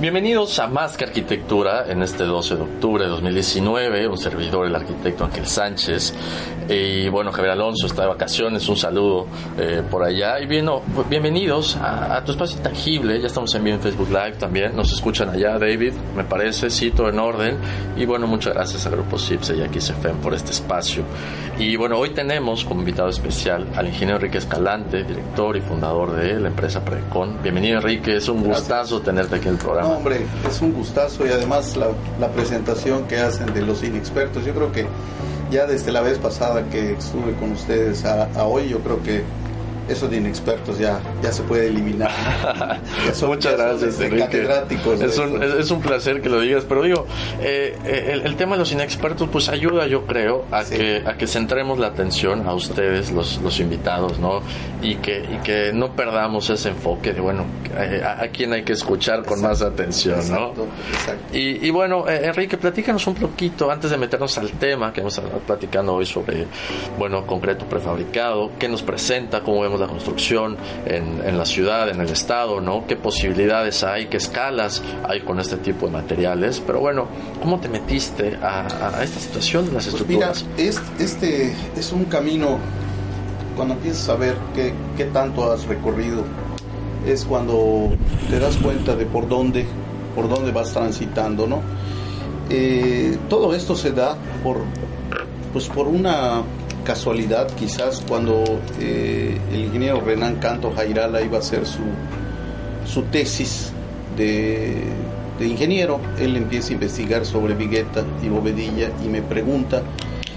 Bienvenidos a Más que Arquitectura en este 12 de octubre de 2019. Un servidor, el arquitecto Ángel Sánchez. Y bueno, Javier Alonso está de vacaciones. Un saludo eh, por allá. Y bien, bienvenidos a, tu espacio intangible. Ya estamos en vivo en Facebook Live también. Nos escuchan allá, David, me parece. Todo en orden. Y bueno, muchas gracias al Grupo CIPSE y aquí XFM por este espacio. Y bueno, hoy tenemos como invitado especial al ingeniero Enrique Escalante, director y fundador de la empresa Precon. Bienvenido, Enrique. Es un gustazo tenerte aquí en el programa hombre, es un gustazo y además la, presentación que hacen de los inexpertos. Yo creo que ya desde la vez pasada que estuve con ustedes a hoy, yo creo que eso de inexpertos ya, ya se puede eliminar. Muchas gracias, Enrique. Es un, es, un, placer que lo digas, pero digo, eh, eh, el, tema de los inexpertos pues ayuda, yo creo, a, que, a que centremos la atención a ustedes, los, los invitados, ¿no? Y que, y que no perdamos ese enfoque de, bueno, eh, a, a quién hay que escuchar con más atención, ¿no? Exacto. Y, y bueno, Enrique, platícanos un poquito, antes de meternos al tema que vamos a estar platicando hoy sobre, bueno, concreto prefabricado, qué nos presenta, cómo vemos la construcción en, en, la ciudad, en el estado, ¿no? ¿Qué posibilidades hay, qué escalas hay con este tipo de materiales? Pero bueno, ¿cómo te metiste a, esta situación de las pues estructuras? Mira, este es un camino, cuando empiezas a ver qué, qué tanto has recorrido, es cuando te das cuenta de por dónde, por dónde vas transitando, ¿no? Eh, todo esto se da por, pues por una casualidad quizás cuando eh, el ingeniero Renan Canto Jairala iba a hacer su, su tesis de, de, ingeniero, él empieza a investigar sobre Vigueta y Bovedilla y me pregunta,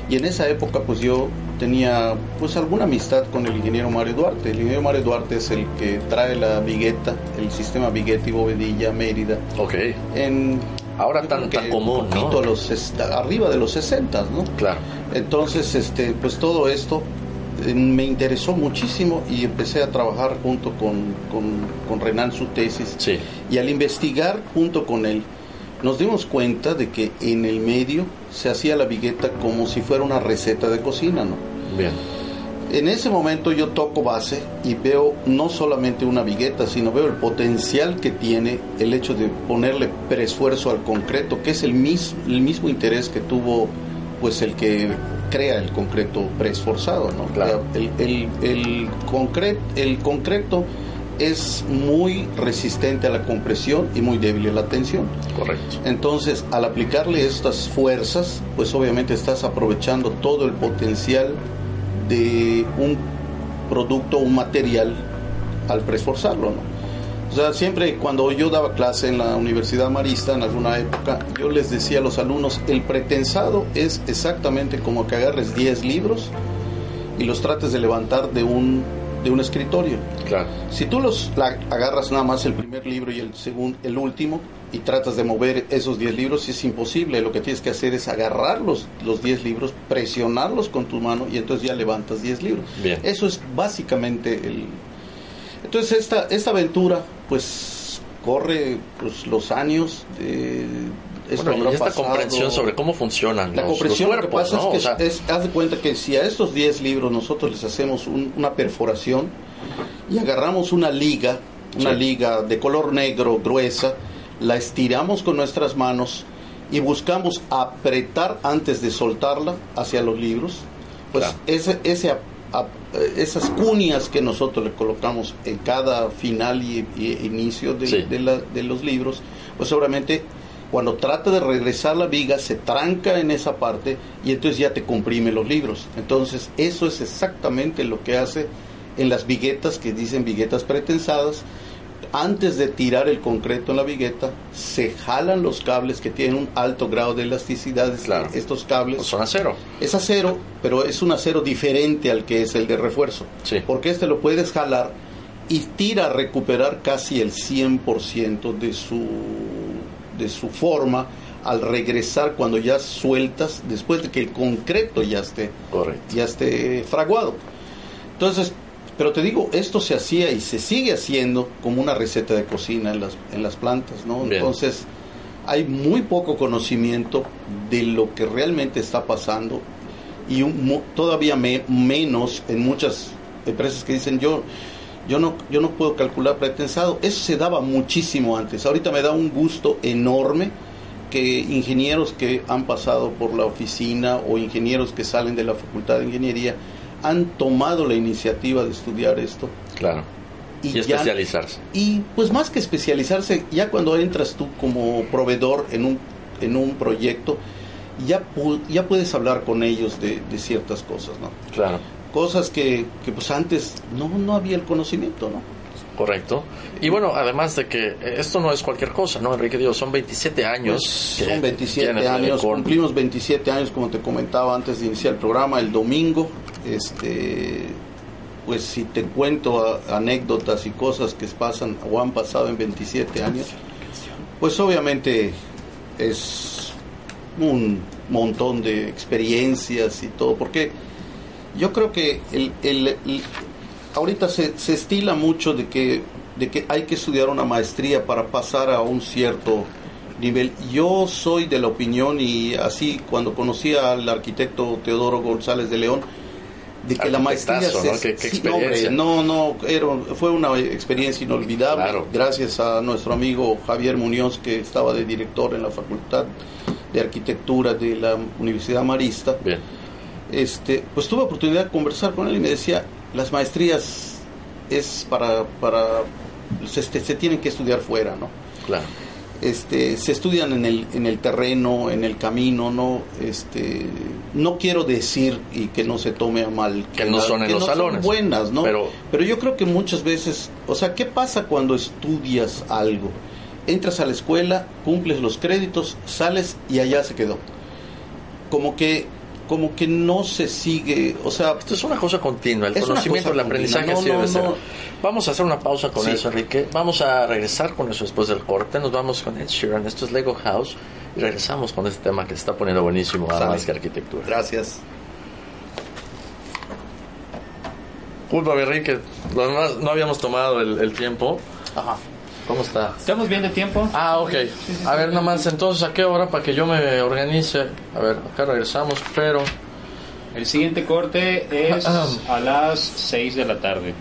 y en esa época pues yo tenía pues alguna amistad con el ingeniero Mario Duarte, el ingeniero Mario Duarte es el que trae la Vigueta, el sistema Vigueta y Bovedilla Mérida, okay. en ahora tan, tan común, ¿no? los, arriba de los 60, ¿no? Claro. Entonces, este, pues todo esto eh, me interesó muchísimo y empecé a trabajar junto con, con, Renan su tesis. Sí. Y al investigar junto con él, nos dimos cuenta de que en el medio se hacía la vigueta como si fuera una receta de cocina, ¿no? Bien en ese momento yo toco base y veo no solamente una vigueta, sino veo el potencial que tiene el hecho de ponerle preesfuerzo al concreto, que es el, el mismo interés que tuvo pues el que crea el concreto preesforzado, ¿no? Claro. El, el, el, el concreto es muy resistente a la compresión y muy débil a la tensión. Correcto. Entonces, al aplicarle estas fuerzas, pues obviamente estás aprovechando todo el potencial de un producto, un material al preesforzarlo, ¿no? O sea, siempre cuando yo daba clase en la Universidad Marista en alguna época, yo les decía a los alumnos, el pretensado es exactamente como que agarres 10 libros y los trates de levantar de un, de un escritorio. Claro. Si tú los agarras nada más el primer libro y el, segundo, el último, y tratas de mover esos 10 libros, es imposible. Lo que tienes que hacer es agarrar los, los 10 libros, presionarlos con tu mano y entonces ya levantas 10 libros. Bien. Eso es básicamente el... Entonces esta, esta aventura pues corre pues, los años de... Esto y esta comprensión sobre cómo funcionan la comprensión lo que pasa es que es, haz de cuenta que si a estos 10 libros nosotros les hacemos una perforación y agarramos una liga una liga de color negro gruesa la estiramos con nuestras manos y buscamos apretar antes de soltarla hacia los libros, pues ese, ese, esas cuñas que nosotros le colocamos en cada final y, inicio de, de, los libros, pues seguramente cuando trata de regresar la viga se tranca en esa parte y entonces ya te comprime los libros. Entonces eso es exactamente lo que hace en las viguetas que dicen viguetas pretensadas antes de tirar el concreto en la vigueta, se jalan los cables que tienen un alto grado de elasticidad. Claro. Estos cables. Pues son acero. Es acero, pero es un acero diferente al que es el de refuerzo. Porque este lo puedes jalar y tira a recuperar casi el 100% de su, de su forma al regresar cuando ya sueltas, después de que el concreto ya esté, ya esté fraguado. Entonces, pero te digo, esto se hacía y se sigue haciendo como una receta de cocina en las, en las plantas, ¿no? Entonces, hay muy poco conocimiento de lo que realmente está pasando y todavía menos en muchas empresas que dicen yo yo no yo no puedo calcular pretensado. Eso se daba muchísimo antes. Ahorita me da un gusto enorme que ingenieros que han pasado por la oficina o ingenieros que salen de la facultad de ingeniería han tomado la iniciativa de estudiar esto. Claro. Y, especializarse. Y pues más que especializarse, ya cuando entras tú como proveedor en un, en un proyecto, ya, ya puedes hablar con ellos de, ciertas cosas, ¿no? Claro. Cosas que, que pues antes no, no había el conocimiento, ¿no? Correcto. Y bueno, además de que esto no es cualquier cosa, ¿no, Enrique? Dios, son 27 años. son 27 años, cumplimos 27 años, como te comentaba antes de iniciar el programa, el domingo. Este, pues si te cuento anécdotas y cosas que pasan o han pasado en 27 años, pues obviamente es un montón de experiencias y todo, porque yo creo que el, el ahorita se, se estila mucho de que, de que hay que estudiar una maestría para pasar a un cierto nivel. Yo soy de la opinión y así cuando conocí al arquitecto Teodoro González de León, de que la maestría ¿no? no, no, fue una experiencia inolvidable. Gracias a nuestro amigo Javier Muñoz que estaba de director en la Facultad de Arquitectura de la Universidad Marista. Bien. Este, pues tuve oportunidad de conversar con él y me decía, las maestrías es para, para se, se tienen que estudiar fuera, ¿no? Claro. Este, se estudian en el, en el terreno, en el camino, no, este, no quiero decir y que no se tome a mal que, no son en los salones, buenas, ¿no? Pero, pero yo creo que muchas veces, o sea, ¿qué pasa cuando estudias algo? Entras a la escuela, cumples los créditos, sales y allá se quedó. Como que como que no se sigue, o sea... Esto es una cosa continua, el conocimiento, el aprendizaje así debe ser. Vamos a hacer una pausa con eso, Enrique. Vamos a regresar con eso después del corte. Nos vamos con Ed Sheeran, esto es Lego House, y regresamos con este tema que se está poniendo buenísimo, además que arquitectura. Gracias. Culpa, Enrique, no habíamos tomado el, el tiempo. Ajá. ¿Cómo está? Estamos bien de tiempo. Ah, ok. A ver, nomás, entonces, ¿a qué hora para que yo me organice? A ver, acá regresamos, pero... El siguiente corte es a las 6 de la tarde.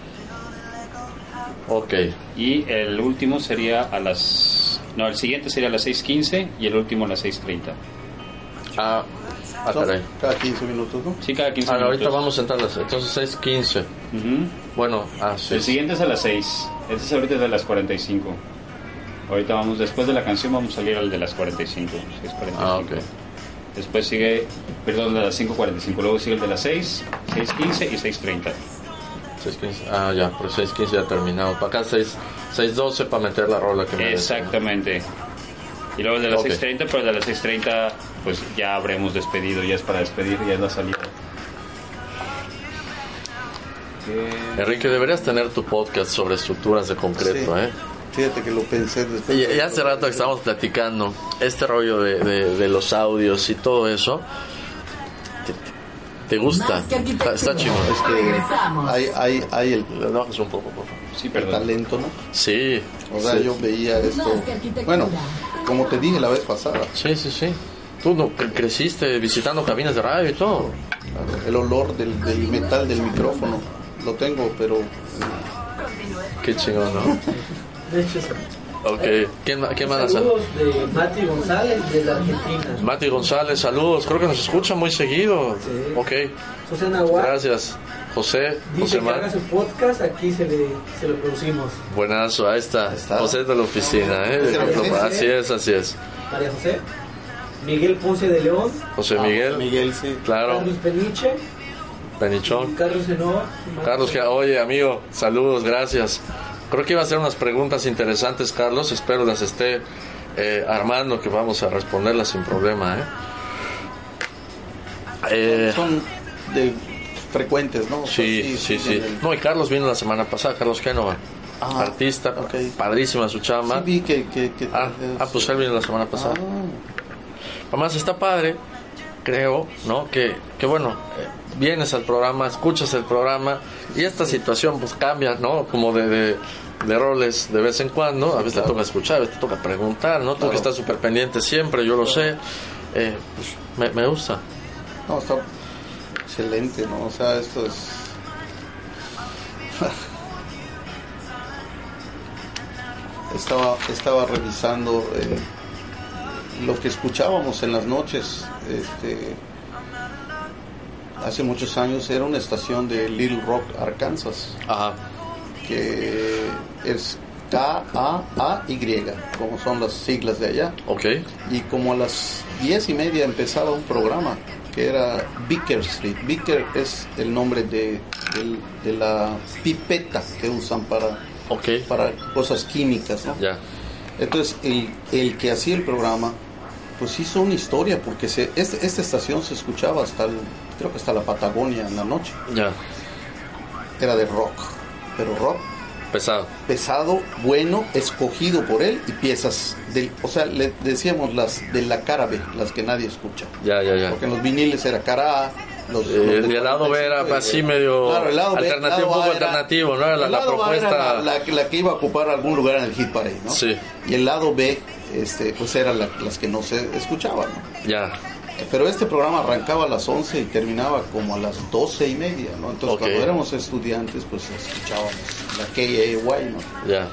Ok. Y el último sería a las... No, el siguiente sería a las 6.15 y el último a las 6.30. Ah, ah Cada 15 minutos, ¿no? Sí, cada 15 ah, minutos. Ahorita vamos a entrar a las... Entonces 6.15. Bueno, ah, sí. El siguiente es a las 6. Este es ahorita de las 45. Ahorita vamos, después de la canción vamos a salir al de las 45. 6.45. Ah, ok. Después sigue, perdón, de las 5.45. Luego sigue el de las 6, 6.15 y 6.30. 6.15, ah, ya, por 6.15 ya terminado. Para acá 6.12 para meter la rola que me Exactamente. Y luego el de las 6.30, pero el de las 6.30 pues ya habremos despedido, ya es para despedir, ya es la salida. Enrique, deberías tener tu podcast sobre estructuras de concreto, ¿eh? Fíjate que lo pensé después. Y, hace rato que estábamos platicando este rollo de, los audios y todo eso. ¿Te, gusta? Está, está chido. Es que hay, hay, hay el. un poco, por Sí, talento, ¿no? Sí. O sea, yo veía esto. Bueno, como te dije la vez pasada. Sí, sí, sí. Tú no, creciste visitando cabinas de radio y todo. El olor del, del metal del micrófono lo tengo, pero... Qué chingón, ¿no? De hecho, Ok, ¿quién, quién más? Saludos de Mati González de la Argentina. Mati González, saludos, creo que nos escucha muy seguido. Sí. Ok. José Nahuatl. Gracias. José, Dice José que haga su podcast, aquí se, le, se lo producimos. Buenazo, ahí está. José de la oficina, ¿eh? Así es, así es. María José. Miguel Ponce de León. José ah, Miguel. Miguel, sí. Claro. Carlos Peniche. Penichón. Carlos Enoa. Carlos, oye, amigo, saludos, gracias. Creo que iba a hacer unas preguntas interesantes, Carlos. Espero las esté eh, armando, que vamos a responderlas sin problema. ¿eh? Eh, Son de frecuentes, ¿no? Sí, sí, sí. No, y Carlos vino la semana pasada, Carlos Génova. Ah, artista, padrísima su chamba. Sí, vi que, ah, ah, pues él vino la semana pasada. Ah. Además está padre, creo, ¿no? Que, que bueno, eh, vienes al programa, escuchas el programa y esta situación pues cambia, ¿no? Como de, de, roles de vez en cuando, a veces te toca escuchar, a veces te toca preguntar, ¿no? Tú que estás súper pendiente siempre, yo lo sé, eh, pues me, me gusta. No, está excelente, ¿no? O sea, esto es... estaba, estaba revisando eh, lo que escuchábamos en las noches. Este, hace muchos años era una estación de Little Rock, Arkansas. Ajá. Que es K-A-A-Y, como son las siglas de allá. Ok. Y como a las diez y media empezaba un programa que era Beaker Street. Beaker es el nombre de, de, la pipeta que usan para, okay. para cosas químicas. ¿no? Entonces, el, el, que hacía el programa, pues hizo una historia, porque se, este, esta estación se escuchaba hasta, el, creo que hasta la Patagonia en la noche. Ya. Era de rock, pero rock Pesado. Pesado, bueno, escogido por él y piezas del, o sea, le decíamos las de la cara B, las que nadie escucha. Ya, ya, ya. Porque en los viniles era cara A, los, eh, el lado B era así medio alternativo, un poco alternativo, ¿no? La, la propuesta. la, la, que iba a ocupar algún lugar en el hit parade, ¿no? Sí. Y el lado B, este, pues eran las que no se escuchaban, ¿no? Ya. Pero este programa arrancaba a las 11 y terminaba como a las 12 y media, ¿no? Entonces cuando éramos estudiantes, pues escuchábamos la KAY, ¿no? Ya.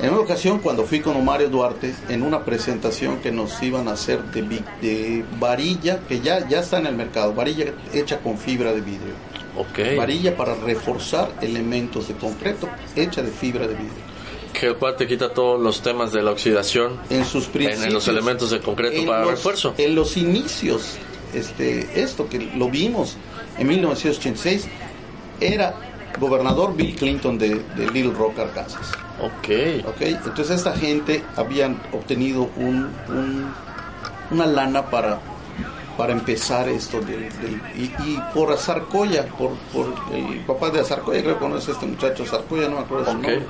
En una ocasión, cuando fui con Mario Duarte, en una presentación que nos iban a hacer de, de varilla, que ya, ya está en el mercado, varilla hecha con fibra de vidrio. Okay. Varilla para reforzar elementos de concreto hecha de fibra de vidrio que el cual te quita todos los temas de la oxidación en sus principios, en, los elementos de concreto para refuerzo. En los inicios, este, esto que lo vimos en 1986, era gobernador Bill Clinton de, Little Rock, Arkansas. Ok. Ok, entonces esta gente habían obtenido un, una lana para para empezar esto y, por Azarcoya, por, por el papá de Azarcoya, creo que conoce a este muchacho Azarcoya, no me acuerdo su nombre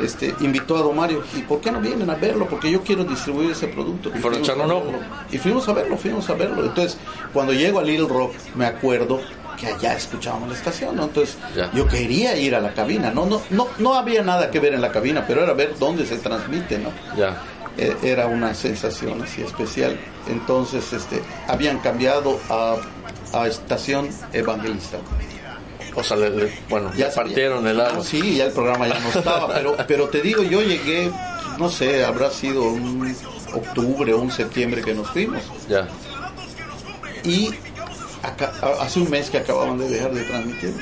este, invitó a Don Mario, ¿y por qué no vienen a verlo? Porque yo quiero distribuir ese producto. Y, fueron Y fuimos a verlo, fuimos a verlo. Entonces, cuando llego a Little Rock, me acuerdo que allá escuchábamos la estación, ¿no? Entonces, yo quería ir a la cabina, ¿no? No, no, no había nada que ver en la cabina, pero era ver dónde se transmite, ¿no? Ya. E, era una sensación así especial. Entonces, este, habían cambiado a, a estación evangelista. O sea, bueno, ya partieron el agua. sí, ya el programa ya no estaba, pero, pero te digo, yo llegué, no sé, habrá sido un octubre o un septiembre que nos fuimos. Ya. Y hace un mes que acababan de dejar de transmitir.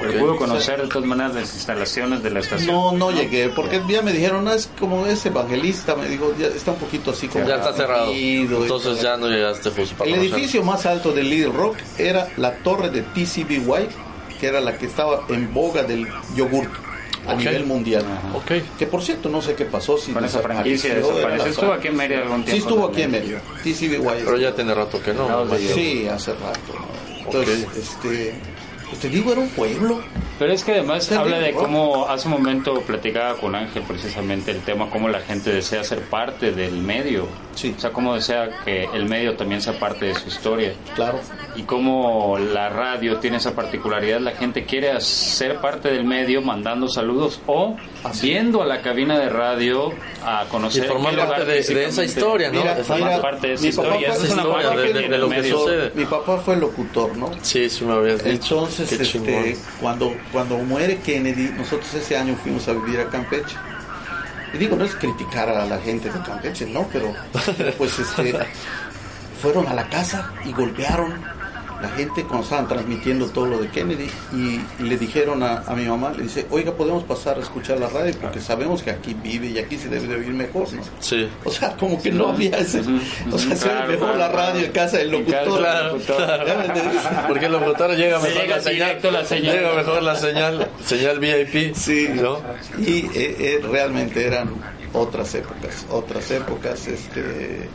Pero pudo conocer de todas maneras las instalaciones de la estación. No, no, llegué, porque ya me dijeron, no, es como ese evangelista, me dijo, ya está un poquito así como... Ya está cerrado. Entonces ya no llegaste justo para El edificio más alto del Little Rock era la torre de TCBY, que era la que estaba en boga del yogurt a nivel mundial. Okay. Que por cierto, no sé qué pasó. Si Con esa franquicia desapareció. Estuvo aquí en Mérida algún tiempo. Sí, estuvo aquí en Mérida. Pero ya tiene rato que no. sí, hace rato. Entonces, este te digo, era un pueblo. Pero es que además habla de cómo hace un momento platicaba con Ángel precisamente el tema, cómo la gente desea ser parte del medio. Sí. O sea, cómo desea que el medio también sea parte de su historia. Claro. Y cómo la radio tiene esa particularidad, la gente quiere ser parte del medio mandando saludos o viendo a la cabina de radio a conocer. Y formar parte de, esa historia, ¿no? Mira, parte de esa historia. es una parte de, lo que sucede. Mi papá fue locutor, ¿no? Sí, sí me habías dicho. Entonces, este, cuando, cuando muere Kennedy, nosotros ese año fuimos a vivir a Campeche. Y digo, no es criticar a la gente de Campeche, ¿no? Pero, pues, este, fueron a la casa y golpearon la gente cuando estaban transmitiendo todo lo de Kennedy y le dijeron a, mi mamá, le dice, oiga, podemos pasar a escuchar la radio porque sabemos que aquí vive y aquí se debe de oír mejor, ¿no? Sí. O sea, como que no había ese, o sea, se oye mejor la radio en casa del locutor. Claro, claro. Porque el locutor llega mejor la señal, la señal, llega mejor la señal, señal VIP. Sí, ¿no? Y eh, eh, realmente eran otras épocas, otras épocas, este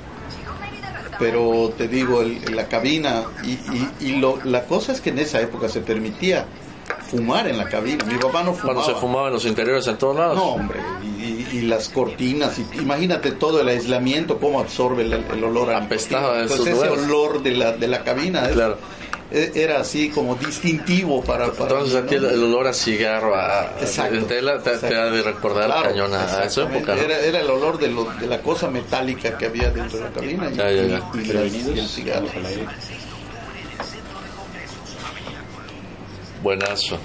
pero te digo, el, la cabina, y, y, lo, la cosa es que en esa época se permitía fumar en la cabina. Mi papá no fumaba. Cuando se fumaba en los interiores en todos lados. No, hombre, y, las cortinas, y, imagínate todo el aislamiento, cómo absorbe el, olor a Apestaba Entonces ese olor de la, de la cabina. Claro. E, era así como distintivo para... Entonces a ti el, olor a cigarro, a, exacto, te, te, ha de recordar claro, cañón a, esa época. Era, era, el olor de, lo, de la cosa metálica que había dentro de la cabina y, ya, ya, ya. y, y el cigarro. Buenazo.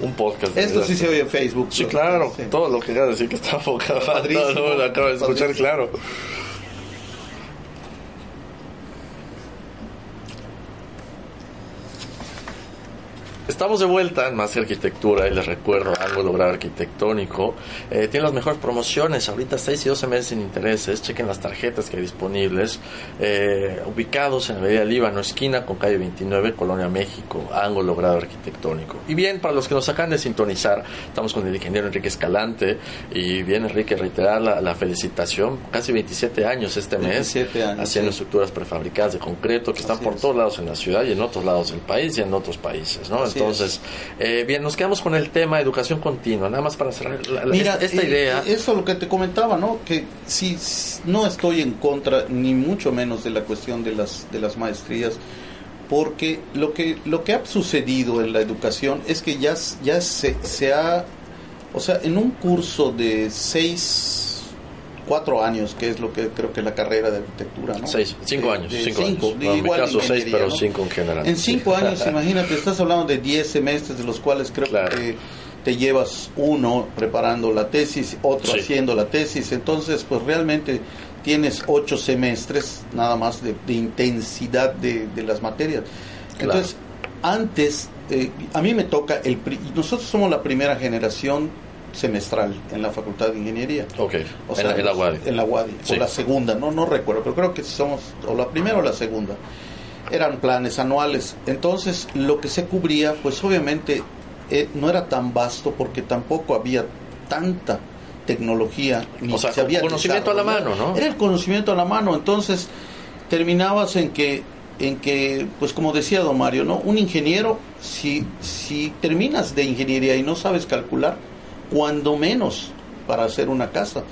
Un podcast. Esto sí se oye en Facebook. Sí, claro. Sí. Todo lo que acaba de decir que está enfocado. Todo lo acabo de escuchar, claro. Estamos de vuelta en Más Arquitectura y les recuerdo algo arquitectónico. Eh, tiene las mejores promociones, ahorita 6 y 12 meses sin intereses. Chequen las tarjetas que hay disponibles. Eh, ubicados en la Avenida Líbano, esquina con calle 29, Colonia México, ángulo logrado arquitectónico. Y bien, para los que nos acaban de sintonizar, estamos con el ingeniero Enrique Escalante. Y bien, Enrique, reiterar la, felicitación. Casi 27 años este mes. haciendo estructuras prefabricadas de concreto que están por todos lados en la ciudad y en otros lados del país y en otros países. ¿no? Entonces, eh, bien, nos quedamos con el tema educación continua, nada más para cerrar Mira, esta, eh, idea. Eso lo que te comentaba, ¿no? Que si no estoy en contra, ni mucho menos de la cuestión de las, de las maestrías, porque lo que, lo que ha sucedido en la educación es que ya, ya se, se ha, o sea, en un curso de seis cuatro años, que es lo que creo que es la carrera de arquitectura, ¿no? Seis, cinco años. cinco, años. en mi caso seis, pero cinco en general. En cinco años, imagínate, estás hablando de diez semestres, de los cuales creo que te llevas uno preparando la tesis, otro haciendo la tesis, entonces pues realmente tienes ocho semestres nada más de, intensidad de, las materias. Entonces, antes, eh, a mí me toca, el nosotros somos la primera generación semestral en la Facultad de Ingeniería. Ok, o sea, en, la, UADI. En la UADI, o la segunda, no, no recuerdo, pero creo que somos o la primera o la segunda. Eran planes anuales. Entonces, lo que se cubría, pues obviamente eh, no era tan vasto porque tampoco había tanta tecnología. Ni o sea, se había conocimiento a la mano, ¿no? Era el conocimiento a la mano. Entonces, terminabas en que en que, pues como decía don Mario, ¿no? Un ingeniero, si, si terminas de ingeniería y no sabes calcular, cuando menos para hacer una casa.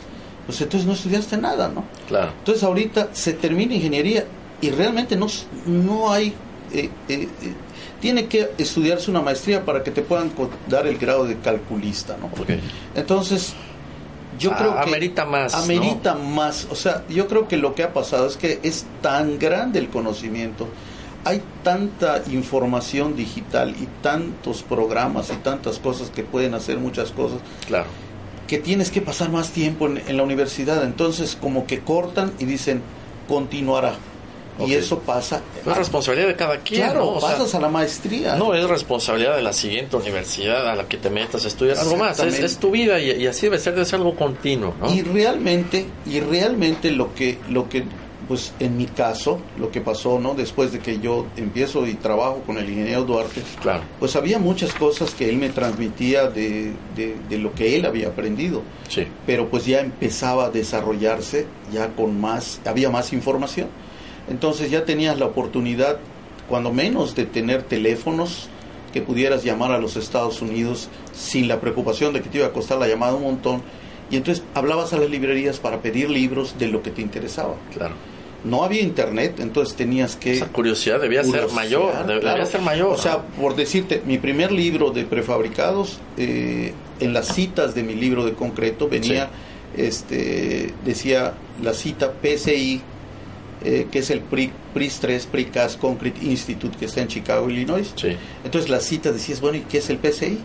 Pues entonces no estudiaste nada, ¿no? Claro. Entonces ahorita se termina ingeniería y realmente no, no hay... Eh, eh, eh, tiene que estudiarse una maestría para que te puedan dar el grado de calculista, ¿no? Okay. Entonces, yo ah, creo que... Amerita más. Amerita más. O sea, yo creo que lo que ha pasado es que es tan grande el conocimiento hay tanta información digital y tantos programas y tantas cosas que pueden hacer muchas cosas. Claro. Que tienes que pasar más tiempo en, la universidad. Entonces, como que cortan y dicen, continuará. Y eso pasa. Es responsabilidad de cada quien. Claro, pasas a la maestría. No, es responsabilidad de la siguiente universidad a la que te metas a estudiar algo más. Es, tu vida y, así debe ser, debe ser algo continuo. Y realmente, y realmente lo que, lo que pues en mi caso, lo que pasó, ¿no? Después de que yo empiezo y trabajo con el ingeniero Duarte, claro. pues había muchas cosas que él me transmitía de, de, lo que él había aprendido. Sí. Pero pues ya empezaba a desarrollarse, ya con más, había más información. Entonces ya tenías la oportunidad, cuando menos, de tener teléfonos que pudieras llamar a los Estados Unidos sin la preocupación de que te iba a costar la llamada un montón. Y entonces hablabas a las librerías para pedir libros de lo que te interesaba. Claro no había internet, entonces tenías que... Esa curiosidad debía ser mayor, debía ser mayor. O sea, por decirte, mi primer libro de prefabricados, eh, en las citas de mi libro de concreto venía, este, decía la cita PCI, eh, que es el PRIS 3, Precast Concrete Institute, que está en Chicago, Illinois. Sí. Entonces la cita decías, bueno, ¿y qué es el PCI?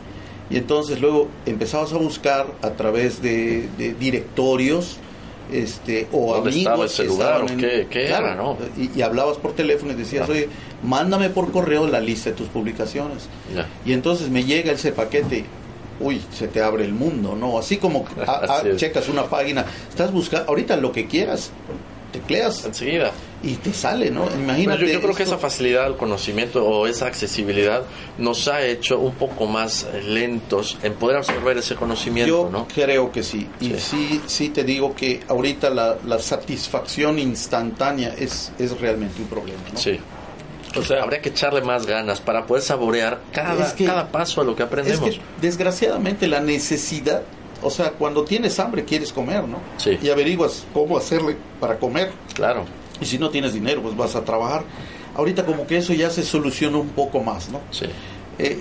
Y entonces luego empezabas a buscar a través de, de directorios, este o ¿Dónde amigos estaba ese lugar o qué, era, ¿no? Y, hablabas por teléfono y decías, oye, mándame por correo la lista de tus publicaciones. Y entonces me llega ese paquete, uy, se te abre el mundo, ¿no? Así como checas una página, estás buscando, ahorita lo que quieras, tecleas enseguida y te sale, ¿no? Imagínate. yo, creo que esa facilidad al conocimiento o esa accesibilidad nos ha hecho un poco más eh, lentos en poder absorber ese conocimiento, yo creo que sí. Y sí, sí te digo que ahorita la, la satisfacción instantánea es, es realmente un problema, ¿no? Sí. O sea, habría que echarle más ganas para poder saborear cada, cada paso a lo que aprendemos. desgraciadamente la necesidad o sea, cuando tienes hambre quieres comer, ¿no? Sí. Y averiguas cómo hacerle para comer. Claro. Y si no tienes dinero, pues vas a trabajar. Ahorita como que eso ya se soluciona un poco más, ¿no? Sí. Eh,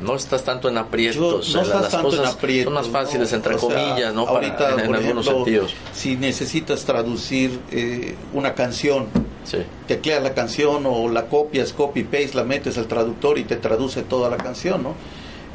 no estás tanto en aprietos. no estás las tanto en aprietos. Son más fáciles, entre comillas, ¿no? Ahorita, en, algunos sentidos. Si necesitas traducir eh, una canción, sí. tecleas la canción o la copias, copy-paste, la metes al traductor y te traduce toda la canción, ¿no?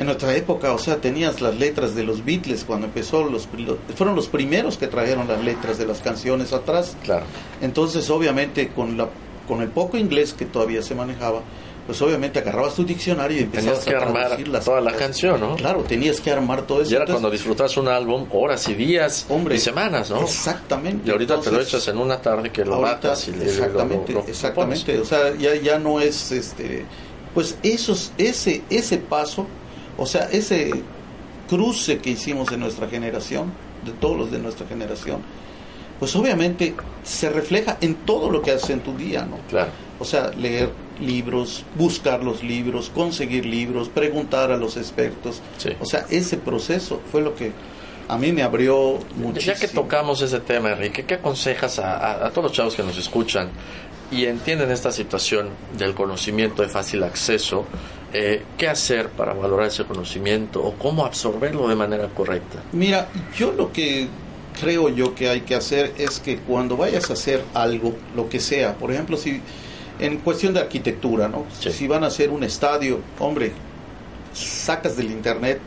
En nuestra época, o sea, tenías las letras de los Beatles cuando empezó, los, fueron los primeros que trajeron las letras de las canciones atrás. Claro. Entonces, obviamente, con, la, con el poco inglés que todavía se manejaba, pues obviamente agarrabas tu diccionario y empezabas tenías que armar toda la canción, ¿no? Claro, tenías que armar todo eso. Y era cuando disfrutas un álbum, horas y días y semanas, ¿no? Exactamente. Y ahorita te lo echas en una tarde que lo matas y exactamente, exactamente. O sea, ya, ya no es este pues esos ese ese paso o sea, ese cruce que hicimos en nuestra generación, de todos los de nuestra generación, pues obviamente se refleja en todo lo que haces en tu día, ¿no? Claro. O sea, leer libros, buscar los libros, conseguir libros, preguntar a los expertos. O sea, ese proceso fue lo que a mí me abrió muchísimo. Ya que tocamos ese tema, Enrique, ¿qué aconsejas a, a, todos los chavos que nos escuchan y entienden esta situación del conocimiento de fácil acceso eh, qué hacer para valorar ese conocimiento o cómo absorberlo de manera correcta. Mira, yo lo que creo yo que hay que hacer es que cuando vayas a hacer algo, lo que sea, por ejemplo, si en cuestión de arquitectura, ¿no? Si van a hacer un estadio, hombre, sacas del internet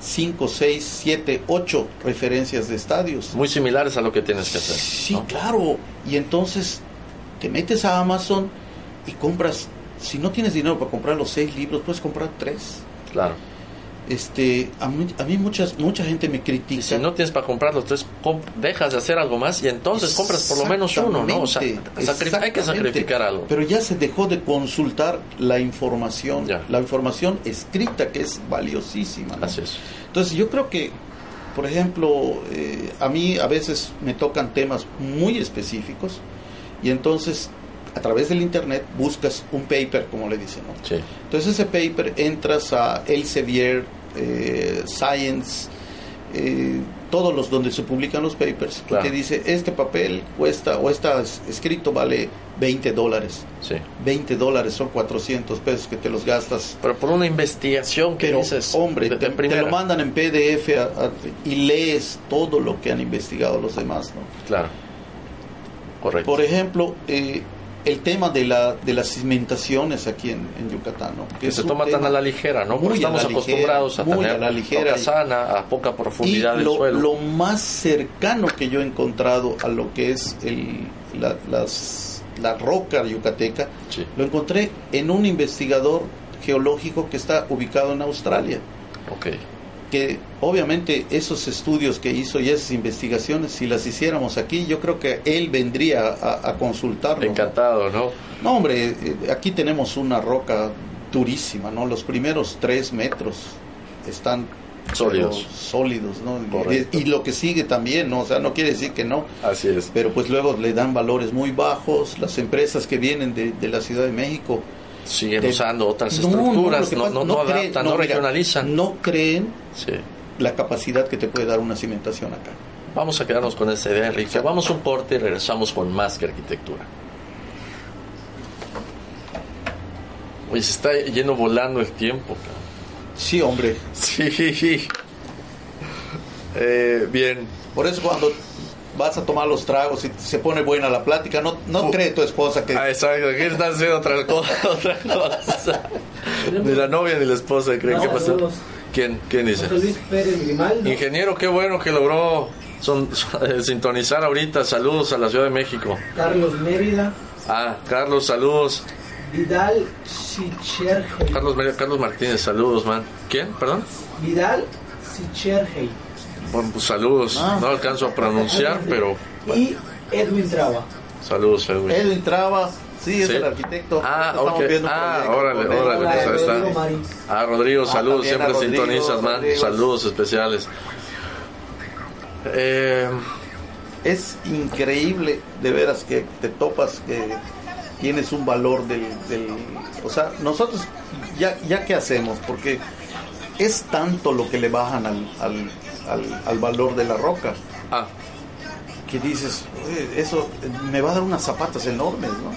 5, 6, 7, 8 referencias de estadios. Muy similares a lo que tienes que hacer. Sí, claro. Y entonces te metes a Amazon y compras si no tienes dinero para comprar los seis libros, puedes comprar tres. Claro. Este, a mí, a mí muchas, mucha gente me critica. si no tienes para comprar los tres, dejas de hacer algo más y entonces compras por lo menos uno, ¿no? O sea, hay que sacrificar algo. Pero ya se dejó de consultar la información, la información escrita que es valiosísima. Así es. Entonces yo creo que, por ejemplo, eh, a mí a veces me tocan temas muy específicos y entonces a través del internet buscas un paper, como le dicen. ¿no? Entonces ese paper entras a Elsevier, eh, Science, eh, todos los donde se publican los papers, y te dice, este papel cuesta, o está escrito vale 20 dólares. Sí. 20 dólares son 400 pesos que te los gastas. Pero por una investigación que Pero, dices, hombre, te, lo mandan en PDF y lees todo lo que han investigado los demás, ¿no? Claro. Correcto. Por ejemplo, eh, el tema de, la, de las cimentaciones aquí en, Yucatán, ¿no? Que, se toma tan a la ligera, ¿no? Porque estamos acostumbrados a tener a la ligera sana, a poca profundidad y del lo, suelo. Lo más cercano que yo he encontrado a lo que es el, la, las, la roca yucateca, lo encontré en un investigador geológico que está ubicado en Australia. Okay que obviamente esos estudios que hizo y esas investigaciones, si las hiciéramos aquí, yo creo que él vendría a, consultarlo. Encantado, ¿no? No, hombre, eh, aquí tenemos una roca durísima, ¿no? Los primeros tres metros están sólidos, sólidos, ¿no? Y, lo que sigue también, ¿no? O sea, no quiere decir que no. Así es. Pero pues luego le dan valores muy bajos. Las empresas que vienen de, de la Ciudad de México siguen usando otras estructuras, no, no, no, adaptan, no, regionalizan. no creen la capacidad que te puede dar una cimentación acá. Vamos a quedarnos con esa idea, Enrique. Vamos un porte y regresamos con más que arquitectura. Oye, se está yendo volando el tiempo. Sí, hombre. Sí. Eh, bien. Por eso cuando vas a tomar los tragos y se pone buena la plática. No, no cree tu esposa que... Ah, exacto, aquí están haciendo otra cosa. Otra cosa. ni la novia ni la esposa creen que pasó. ¿Quién, ¿Quién dice? José Luis Pérez Grimaldo. Ingeniero, qué bueno que logró son, sintonizar ahorita. Saludos a la Ciudad de México. Carlos Mérida. Ah, Carlos, saludos. Vidal Sichergey. Carlos, Carlos Martínez, saludos, man. ¿Quién? Perdón. Vidal Sichergey. Bueno, pues saludos. Ah. no alcanzo a pronunciar, pero. Y Edwin Traba. Saludos, Edwin. Edwin Traba. Sí, es el arquitecto. Ah, ok. Ah, órale, órale. Pues está. Ah, Rodrigo, ah, saludos. Siempre sintonizas, man. Saludos especiales. Eh, es increíble, de veras, que te topas que tienes un valor del, o sea, nosotros ya, ya qué hacemos, porque es tanto lo que le bajan al, al, al, valor de la roca. Ah. Que dices, eso me va a dar unas zapatas enormes, ¿no?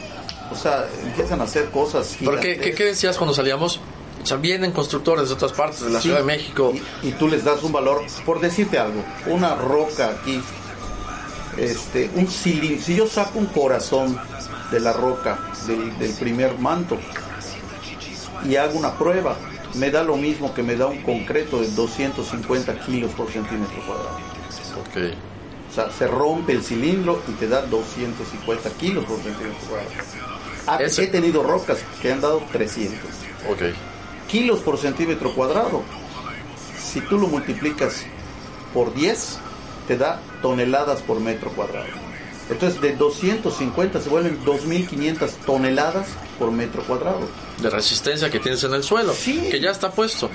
O sea, empiezan a hacer cosas. ¿Pero qué, qué, decías cuando salíamos? O sea, vienen constructores de otras partes de la Ciudad de México. Y, y, tú les das un valor, por decirte algo, una roca aquí, este, un cilindro. Si yo saco un corazón de la roca, del, primer manto, y hago una prueba, me da lo mismo que me da un concreto de 250 kilos por centímetro cuadrado. Okay. O sea, se rompe el cilindro y te da 250 kilos por centímetro cuadrado. Ah, he tenido rocas que han dado 300. Okay. Kilos por centímetro cuadrado. Si tú lo multiplicas por 10, te da toneladas por metro cuadrado. Entonces de 250 se vuelven 2.500 toneladas por metro cuadrado. De resistencia que tienes en el suelo, sí. que ya está puesto.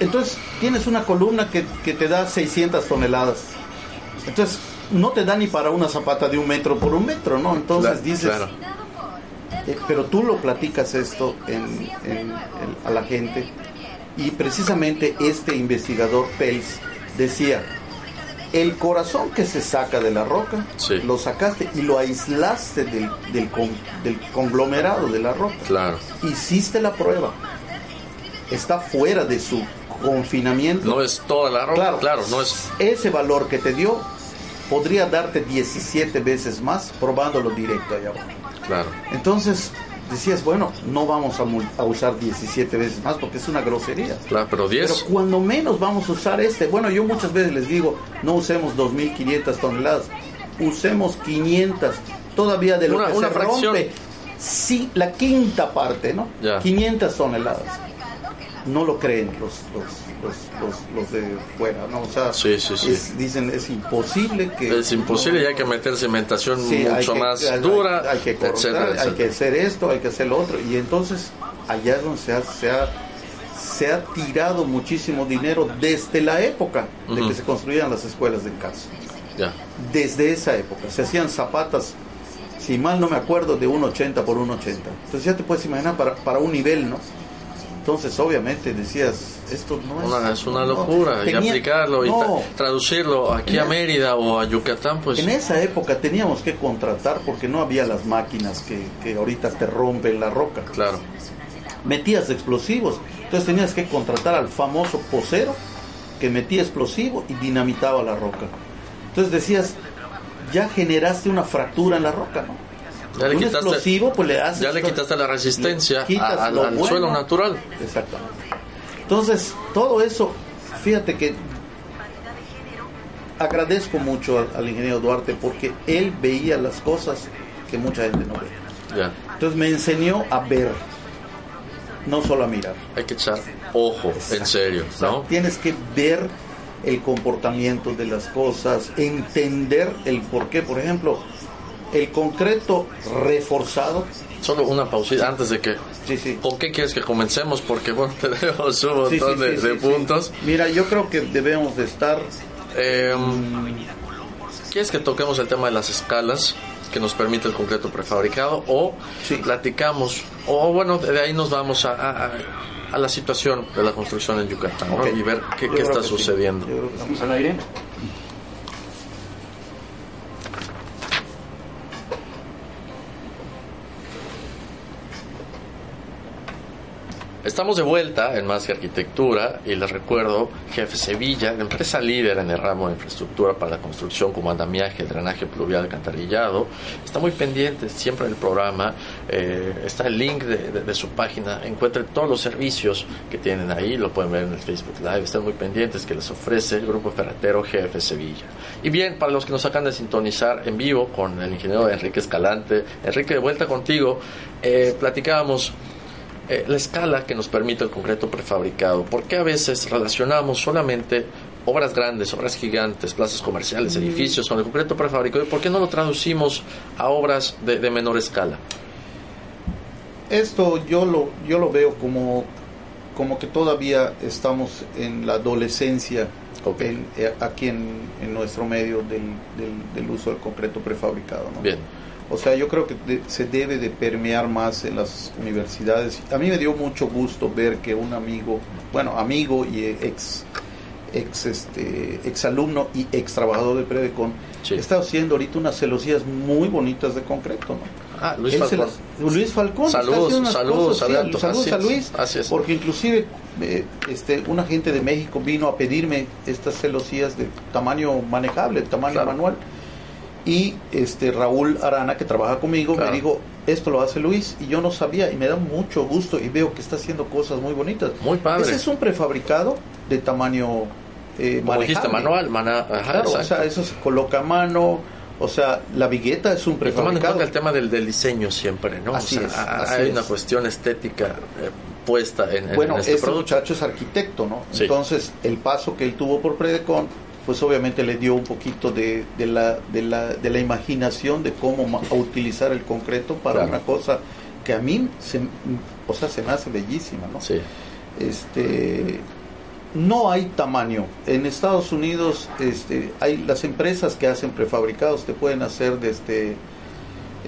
Entonces tienes una columna que, te da 600 toneladas. Entonces no te da ni para una zapata de un metro por un metro, ¿no? Entonces dices... Eh, pero tú lo platicas esto a la gente y precisamente este investigador Pels decía, el corazón que se saca de la roca, lo sacaste y lo aislaste del, del, conglomerado de la roca. Claro. Hiciste la prueba. Está fuera de su confinamiento. No es toda la roca. Claro, claro no es. Ese valor que te dio podría darte 17 veces más probándolo directo allá abajo. Claro. Entonces, decías, bueno, no vamos a, usar 17 veces más porque es una grosería. Claro, pero 10. Pero cuando menos vamos a usar este, bueno, yo muchas veces les digo, no usemos 2.500 toneladas, usemos 500, todavía de lo que se rompe, sí, la quinta parte, ¿no? 500 toneladas. No lo creen los, los los, los, de fuera, ¿no? O sea, dicen es imposible que... Es imposible y hay que meter cimentación mucho más dura, hay, que hay que hacer esto, hay que hacer lo otro, y entonces allá es donde se ha, se ha, se ha tirado muchísimo dinero desde la época de que se construían las escuelas de casa. Ya. Desde esa época, se hacían zapatas si mal no me acuerdo, de 1,80 por 1,80. Entonces ya te puedes imaginar para, para un nivel, ¿no? Entonces, obviamente, decías, esto no es... es una locura, y aplicarlo y traducirlo aquí a Mérida o a Yucatán, pues... En esa época teníamos que contratar porque no había las máquinas que, que ahorita te rompen la roca. Claro. Metías explosivos, entonces tenías que contratar al famoso posero que metía explosivo y dinamitaba la roca. Entonces decías, ya generaste una fractura en la roca, ¿no? Ya le, quitaste, pues le ya le quitaste la resistencia al, suelo natural. Exactamente. Entonces, todo eso, fíjate que agradezco mucho al, ingeniero Duarte porque él veía las cosas que mucha gente no ve. Entonces me enseñó a ver, no solo a mirar. Hay que echar ojo, en serio, ¿no? Tienes que ver el comportamiento de las cosas, entender el por qué. Por ejemplo, el concreto reforzado. Solo una pausita antes de que. Sí, sí. ¿Con qué quieres que comencemos? Porque bueno, tenemos un montón de, puntos. Mira, yo creo que debemos de estar. Eh, ¿Quieres que toquemos el tema de las escalas que nos permite el concreto prefabricado? O platicamos, o bueno, de ahí nos vamos a, a, la situación de la construcción en Yucatán y ver qué, qué está sucediendo. ¿Estamos al aire? Estamos de vuelta en Más que Arquitectura y les recuerdo, Jefe Sevilla, empresa líder en el ramo de infraestructura para la construcción como andamiaje, drenaje pluvial, alcantarillado, está muy pendiente siempre del programa. Eh, está el link de, su página, encuentren todos los servicios que tienen ahí, lo pueden ver en el Facebook Live, estén muy pendientes que les ofrece el Grupo Ferretero GF Sevilla. Y bien, para los que nos acaban de sintonizar en vivo con el ingeniero Enrique Escalante, Enrique, de vuelta contigo, eh, platicábamos eh, la escala que nos permite el concreto prefabricado, porque a veces relacionamos solamente obras grandes, obras gigantes, plazas comerciales, edificios con el concreto prefabricado, ¿y por qué no lo traducimos a obras de, menor escala? Esto yo lo, yo lo veo como, como que todavía estamos en la adolescencia eh, aquí en, nuestro medio del, del, uso del concreto prefabricado. Bien o sea, yo creo que se debe de permear más en las universidades. A mí me dio mucho gusto ver que un amigo, bueno, amigo y ex ex este ex alumno y ex trabajador de Predecon está haciendo ahorita unas celosías muy bonitas de concreto, ¿no? Ah, Luis Falcón. Luis Falcón saludos, saludos, saludos a Luis, porque inclusive eh, este una gente de México vino a pedirme estas celosías de tamaño manejable, tamaño manual y este Raúl Arana que trabaja conmigo me dijo esto lo hace Luis y yo no sabía y me da mucho gusto y veo que está haciendo cosas muy bonitas. Muy padre. Ese es un prefabricado de tamaño eh, manual o sea eso se coloca a mano o sea, la vigueta es un prefabricado. Tomando en el tema del, del, diseño siempre, ¿no? Así es, hay una cuestión estética eh, puesta en, en bueno, este, este muchacho es arquitecto, ¿no? Entonces, el paso que él tuvo por Predecon pues obviamente le dio un poquito de, de, la, de, la, de la imaginación de cómo utilizar el concreto para una cosa que a mí se, o sea, se me hace bellísima, ¿no? Sí. Este, no hay tamaño. En Estados Unidos este, hay las empresas que hacen prefabricados, te pueden hacer desde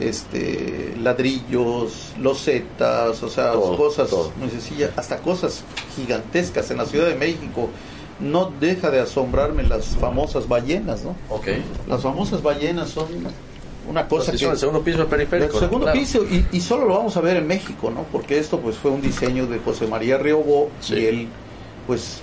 este, ladrillos, losetas, o sea, cosas muy sencillas, hasta cosas gigantescas. En la Ciudad de México no deja de asombrarme las famosas ballenas, ¿no? Okay. Las famosas ballenas son una cosa que... el segundo piso periférico. El segundo piso, y, y, solo lo vamos a ver en México, ¿no? Porque esto pues fue un diseño de José María Riobó y él pues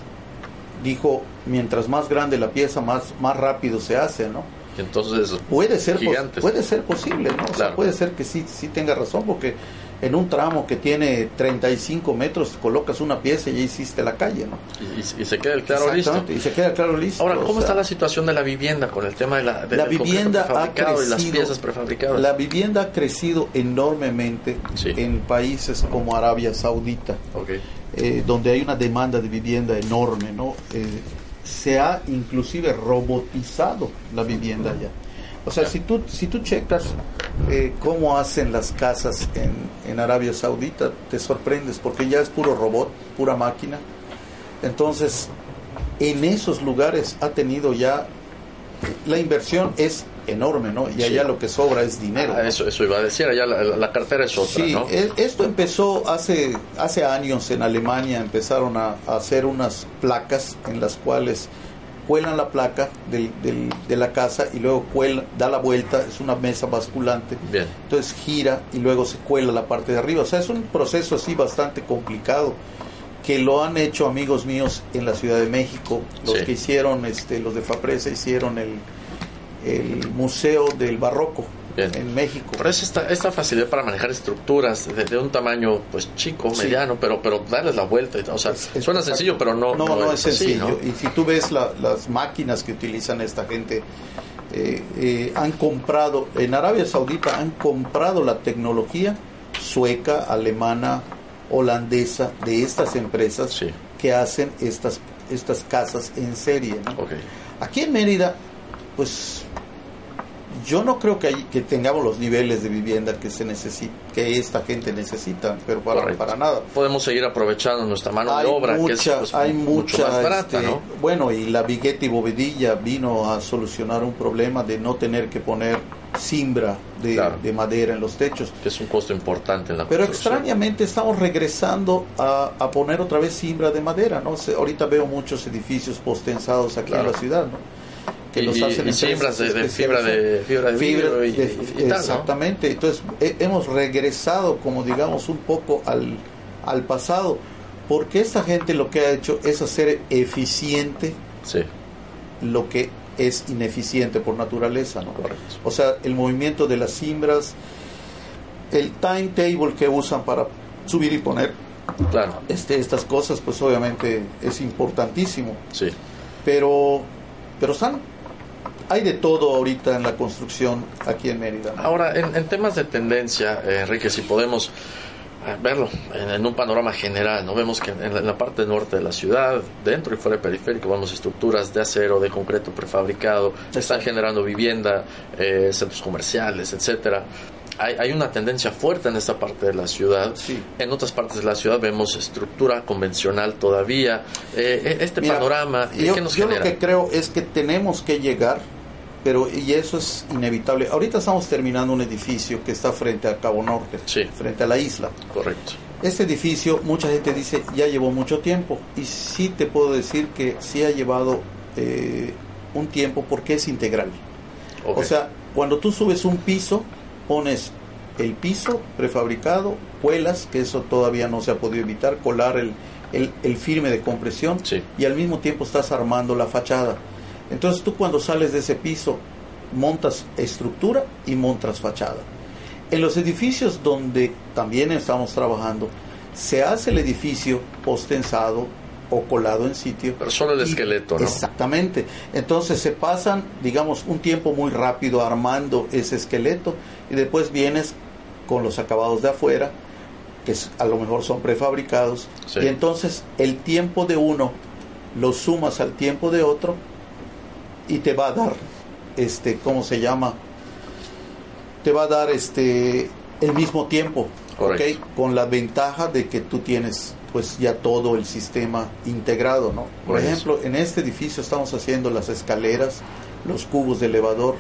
dijo, mientras más grande la pieza, más, más rápido se hace, ¿no? Entonces, puede ser, puede ser posible, ¿no? O sea, puede ser que sí, sí tenga razón, porque en un tramo que tiene 35 metros colocas una pieza y ya hiciste la calle, ¿no? Y, se queda el claro listo. Y se queda claro listo. Ahora, ¿cómo está la situación de la vivienda con el tema de la, la vivienda ha crecido, y las piezas prefabricadas? La vivienda ha crecido enormemente en países como Arabia Saudita, eh, donde hay una demanda de vivienda enorme, ¿no? Eh, se ha inclusive robotizado la vivienda ya. O sea, si tú, si tú checas eh, cómo hacen las casas en, en Arabia Saudita, te sorprendes porque ya es puro robot, pura máquina. Entonces, en esos lugares ha tenido ya, la inversión es enorme, ¿no? Y allá lo que sobra es dinero. Ah, eso, eso iba a decir, allá la, cartera es otra, sí, e, esto empezó hace, hace años en Alemania, empezaron a, a hacer unas placas en las cuales cuelan la placa del, de la casa y luego cuela, da la vuelta, es una mesa basculante. Entonces gira y luego se cuela la parte de arriba. O sea, es un proceso así bastante complicado que lo han hecho amigos míos en la Ciudad de México, los que hicieron, este, los de Fapresa hicieron el, el Museo del Barroco en México. Pero es esta, esta facilidad para manejar estructuras de, un tamaño pues chico, mediano, pero pero darles la vuelta. O sea, suena sencillo, pero no, no, no, es, sencillo. y si tú ves las máquinas que utilizan esta gente, eh, eh, han comprado, en Arabia Saudita han comprado la tecnología sueca, alemana, holandesa de estas empresas que hacen estas, estas casas en serie. Aquí en Mérida, pues yo no creo que, que tengamos los niveles de vivienda que se necesita, que esta gente necesita, pero para, para nada. Podemos seguir aprovechando nuestra mano de obra, que es pues, hay mucha, más barata, este, ¿no? Bueno, y la Viguetti Bovedilla vino a solucionar un problema de no tener que poner simbra de, madera en los techos. Que es un costo importante en la Pero extrañamente estamos regresando a, a, poner otra vez simbra de madera, ¿no? ahorita veo muchos edificios postensados aquí en la ciudad, ¿no? Que los hacen de, fibra de fibra de fibra y, exactamente entonces hemos regresado como digamos un poco al, al pasado porque esta gente lo que ha hecho es hacer eficiente lo que es ineficiente por naturaleza ¿no? o sea el movimiento de las cimbras el timetable que usan para subir y poner claro. este, estas cosas, pues obviamente es importantísimo. Sí. Pero, pero están, hay de todo ahorita en la construcción aquí en Mérida. Ahora, en, temas de tendencia, eh, Enrique, si podemos verlo en, un panorama general. no Vemos que en la, parte norte de la ciudad, dentro y fuera del periférico, vemos estructuras de acero, de concreto prefabricado, están generando vivienda, eh, centros comerciales, etcétera. Hay, hay, una tendencia fuerte en esta parte de la ciudad. En otras partes de la ciudad vemos estructura convencional todavía. Eh, eh, este panorama, yo, ¿qué nos yo lo que creo es que tenemos que llegar pero y eso es inevitable. Ahorita estamos terminando un edificio que está frente a Cabo Norte, frente a la isla. Correcto. Este edificio, mucha gente dice, ya llevó mucho tiempo. Y sí te puedo decir que sí ha llevado eh, un tiempo porque es integral. O sea, cuando tú subes un piso, pones el piso prefabricado, cuelas, que eso todavía no se ha podido evitar, colar el, el, firme de compresión y al mismo tiempo estás armando la fachada. Entonces tú cuando sales de ese piso montas estructura y montas fachada. En los edificios donde también estamos trabajando, se hace el edificio postensado o colado en sitio. Pero solo el esqueleto, ¿no? Exactamente. Entonces se pasan, digamos, un tiempo muy rápido armando ese esqueleto y después vienes con los acabados de afuera, que a lo mejor son prefabricados, y entonces el tiempo de uno lo sumas al tiempo de otro y te va a dar, este, ¿cómo se llama? Te va a dar este el mismo tiempo, Con la ventaja de que tú tienes pues ya todo el sistema integrado, ¿no? Por ejemplo, en este edificio estamos haciendo las escaleras, los cubos de elevador.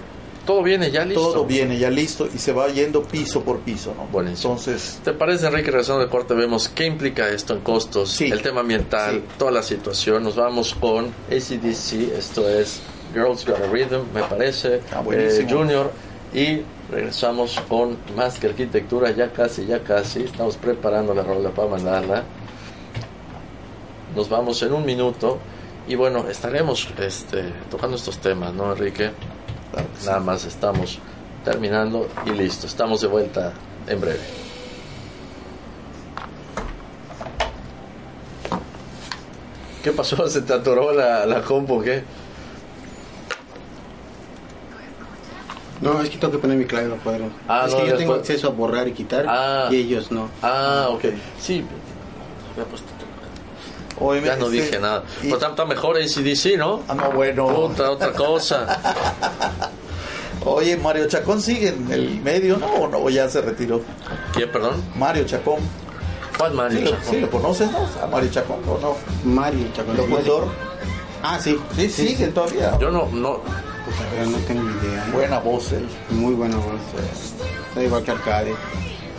Todo viene ya listo. Todo viene ya listo y se va yendo piso por piso, ¿no? Bueno, Entonces, ¿te parece, Enrique, regresando de corte, vemos qué implica esto en costos, el tema ambiental, toda la situación? Nos vamos con ACDC, esto es Girls Got a Rhythm, me parece, ah, eh, Junior, y regresamos con más que arquitectura, ya casi, ya casi, estamos preparando la rola para mandarla. Nos vamos en un minuto y bueno, estaremos este, tocando estos temas, ¿no, Enrique? Nada más estamos terminando y listo, estamos de vuelta en breve. ¿Qué pasó? ¿Se te atoró la, la compu qué? No, es que tengo que poner mi clave para Ah, es que yo tengo acceso a borrar y quitar ah. y ellos no. Ah, ok. Sí. Oye, ya no dije nada. Y... Por tanto, mejor ACDC, ¿no? Ah, no, bueno. Otra, otra cosa. Oye, Mario Chacón sigue en el medio, ¿no? ¿O no? ya se retiró? ¿Quién, perdón? Mario Chacón. ¿Cuál Mario sí, Chacón? Sí, lo conoces, ¿no? A Mario Chacón, ¿o no? Mario Chacón. Locutor. Ah, sí. Sí, sí, sigue todavía. Yo no, no, pues no tengo idea. ¿eh? Buena voz él. Muy buena voz. Está igual que Arcade.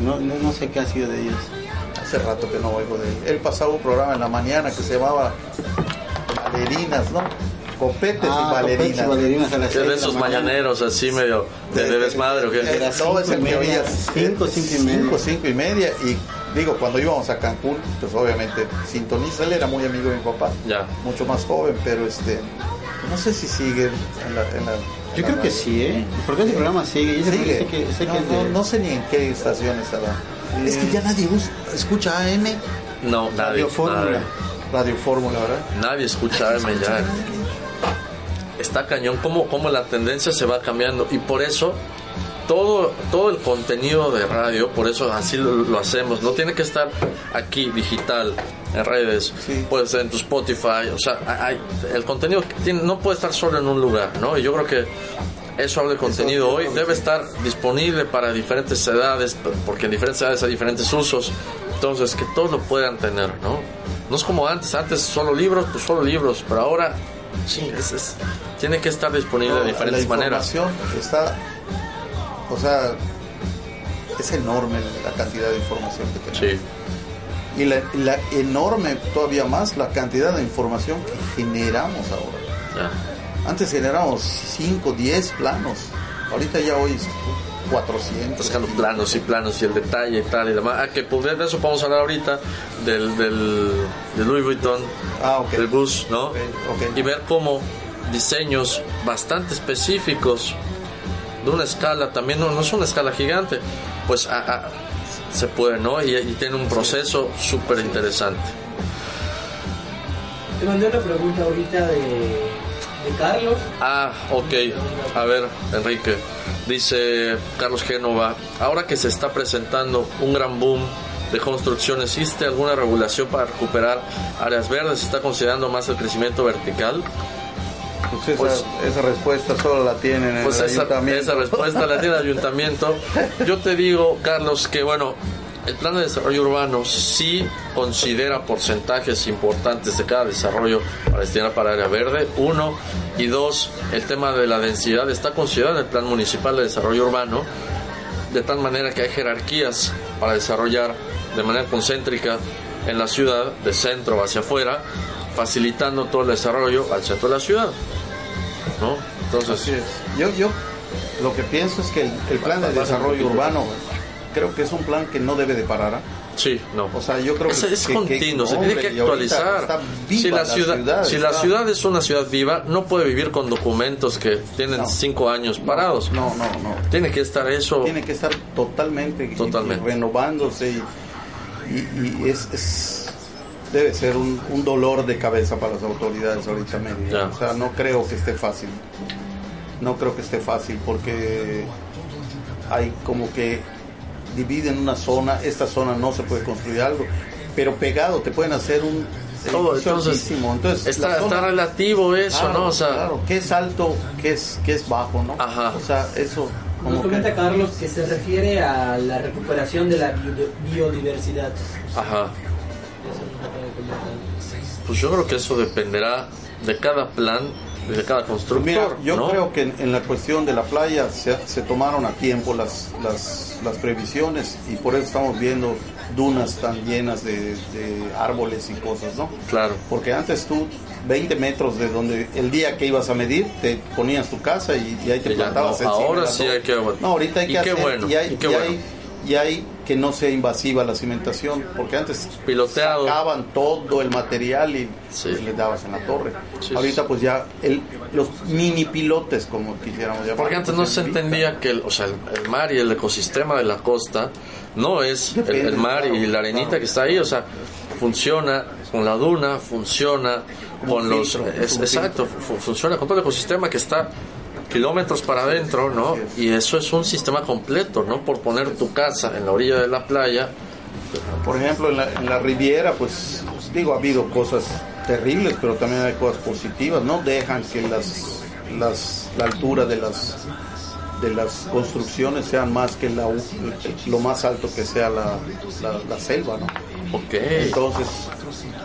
No, no, sé qué ha sido de ellos. Hace rato que no oigo de él. Él pasaba un programa en la mañana que se llamaba Valerinas, ¿no? Copetes y ah, valerinas. valerinas a las de esos mañaneros así medio de, desmadre? ¿o qué? Era cinco, es el que. Cinco, cinco y media. Cinco, cinco y media. Y digo, cuando íbamos a Cancún, pues obviamente sintoniza. Él era muy amigo de mi papá. Ya. Mucho más joven, pero este no sé si sigue en la... En la Yo creo que sí, ¿eh? Porque ese programa sigue. ¿Sigue? no, sé ni en qué estación estará. Es que ya nadie escucha AM. No, nadie. Radio Fórmula. Radio Fórmula, ¿verdad? Nadie escucha AM ya. Está cañón cómo, cómo la tendencia se va cambiando y por eso todo, todo el contenido de radio, por eso así lo, hacemos, no tiene que estar aquí digital, en redes, puede ser en tu Spotify, o sea, hay, el contenido no puede estar solo en un lugar, ¿no? Y yo creo que eso habla de contenido hoy, debe estar disponible para diferentes edades, porque en diferentes edades hay diferentes usos, entonces que todos lo puedan tener, ¿no? No es como antes, antes solo libros, pues solo libros, pero ahora sí, es, tiene que estar disponible de diferentes la maneras. Está o sea, es enorme la cantidad de información que tenemos. Sí. Y la, enorme, todavía más, la cantidad de información que generamos ahora. Antes generamos 5, 10 planos. Ahorita ya hoy 400. los planos y planos y el detalle y tal y demás. Ah, que pues, de eso podemos hablar ahorita del, del, Louis Vuitton, ah, del bus, ¿no? Y ver cómo diseños bastante específicos de una escala, también no, no es una escala gigante, pues se puede, ¿no? Y, tiene un proceso súper interesante. Te mandé una pregunta ahorita de, de Carlos. Ah, ok. A ver, Enrique. Dice Carlos Génova, ahora que se está presentando un gran boom de construcción, ¿existe alguna regulación para recuperar áreas verdes? ¿Se está considerando más el crecimiento vertical? Pues, pues esa, respuesta solo la tienen en pues el esa, ayuntamiento. Esa respuesta la tiene el ayuntamiento. Yo te digo, Carlos, que bueno, el plan de desarrollo urbano sí considera porcentajes importantes de cada desarrollo para destinar para área verde, uno, y dos, el tema de la densidad está considerado en el plan municipal de desarrollo urbano, de tal manera que hay jerarquías para desarrollar de manera concéntrica en la ciudad, de centro hacia afuera, facilitando todo el desarrollo al centro de la ciudad. ¿no? Entonces, yo, yo lo que pienso es que el, plan de desarrollo urbano creo que es un plan que no debe de parar. ¿ah? Sí, no. O sea, yo creo es, que es continuo, se tiene que actualizar. Si la ciudad, si la ciudad es una ciudad viva, no puede vivir con documentos que tienen cinco años parados. No, no, no. Tiene que estar eso. Tiene que estar totalmente, totalmente. renovándose y, y, es, debe ser un, un, dolor de cabeza para las autoridades ahorita medio. O sea, no creo que esté fácil. No creo que esté fácil porque hay como que dividen una zona, esta zona no se puede construir algo, pero pegado te pueden hacer un todo entonces, entonces está, está relativo eso no o sea claro qué es alto qué es qué es bajo no ajá. O sea eso nos comenta Carlos que se refiere a la recuperación de la biodiversidad. Ajá. Pues yo creo que eso dependerá de cada plan de cada constructor. Mira, yo creo que en, la cuestión de la playa se, se tomaron a tiempo las, las, las, previsiones y por eso estamos viendo dunas tan llenas de, árboles y cosas, ¿no? Claro. Porque antes tú 20 metros de donde el día que ibas a medir te ponías tu casa y, ahí te plantabas. ahora sí hay que... No, ahorita hay que hacer... Bueno, y hay, y hay que no sea invasiva la cimentación, porque antes Piloteado. sacaban todo el material y pues, le dabas en la torre. Ahorita pues ya el, los mini pilotes, como quisiéramos llamar. Porque antes no se entendía que el, o sea, el, mar y el ecosistema de la costa no es el, mar y la arenita que está ahí, o sea, funciona con la duna, funciona con los... exacto, funciona con todo el ecosistema que está kilómetros para adentro, ¿no? Y eso es un sistema completo, ¿no? Por poner tu casa en la orilla de la playa. Por ejemplo, en la, en la Riviera, pues digo, ha habido cosas terribles, pero también hay cosas positivas. No dejan que las, las, la altura de las de las construcciones sean más que la, lo más alto que sea la, la, selva, ¿no? Ok. Entonces,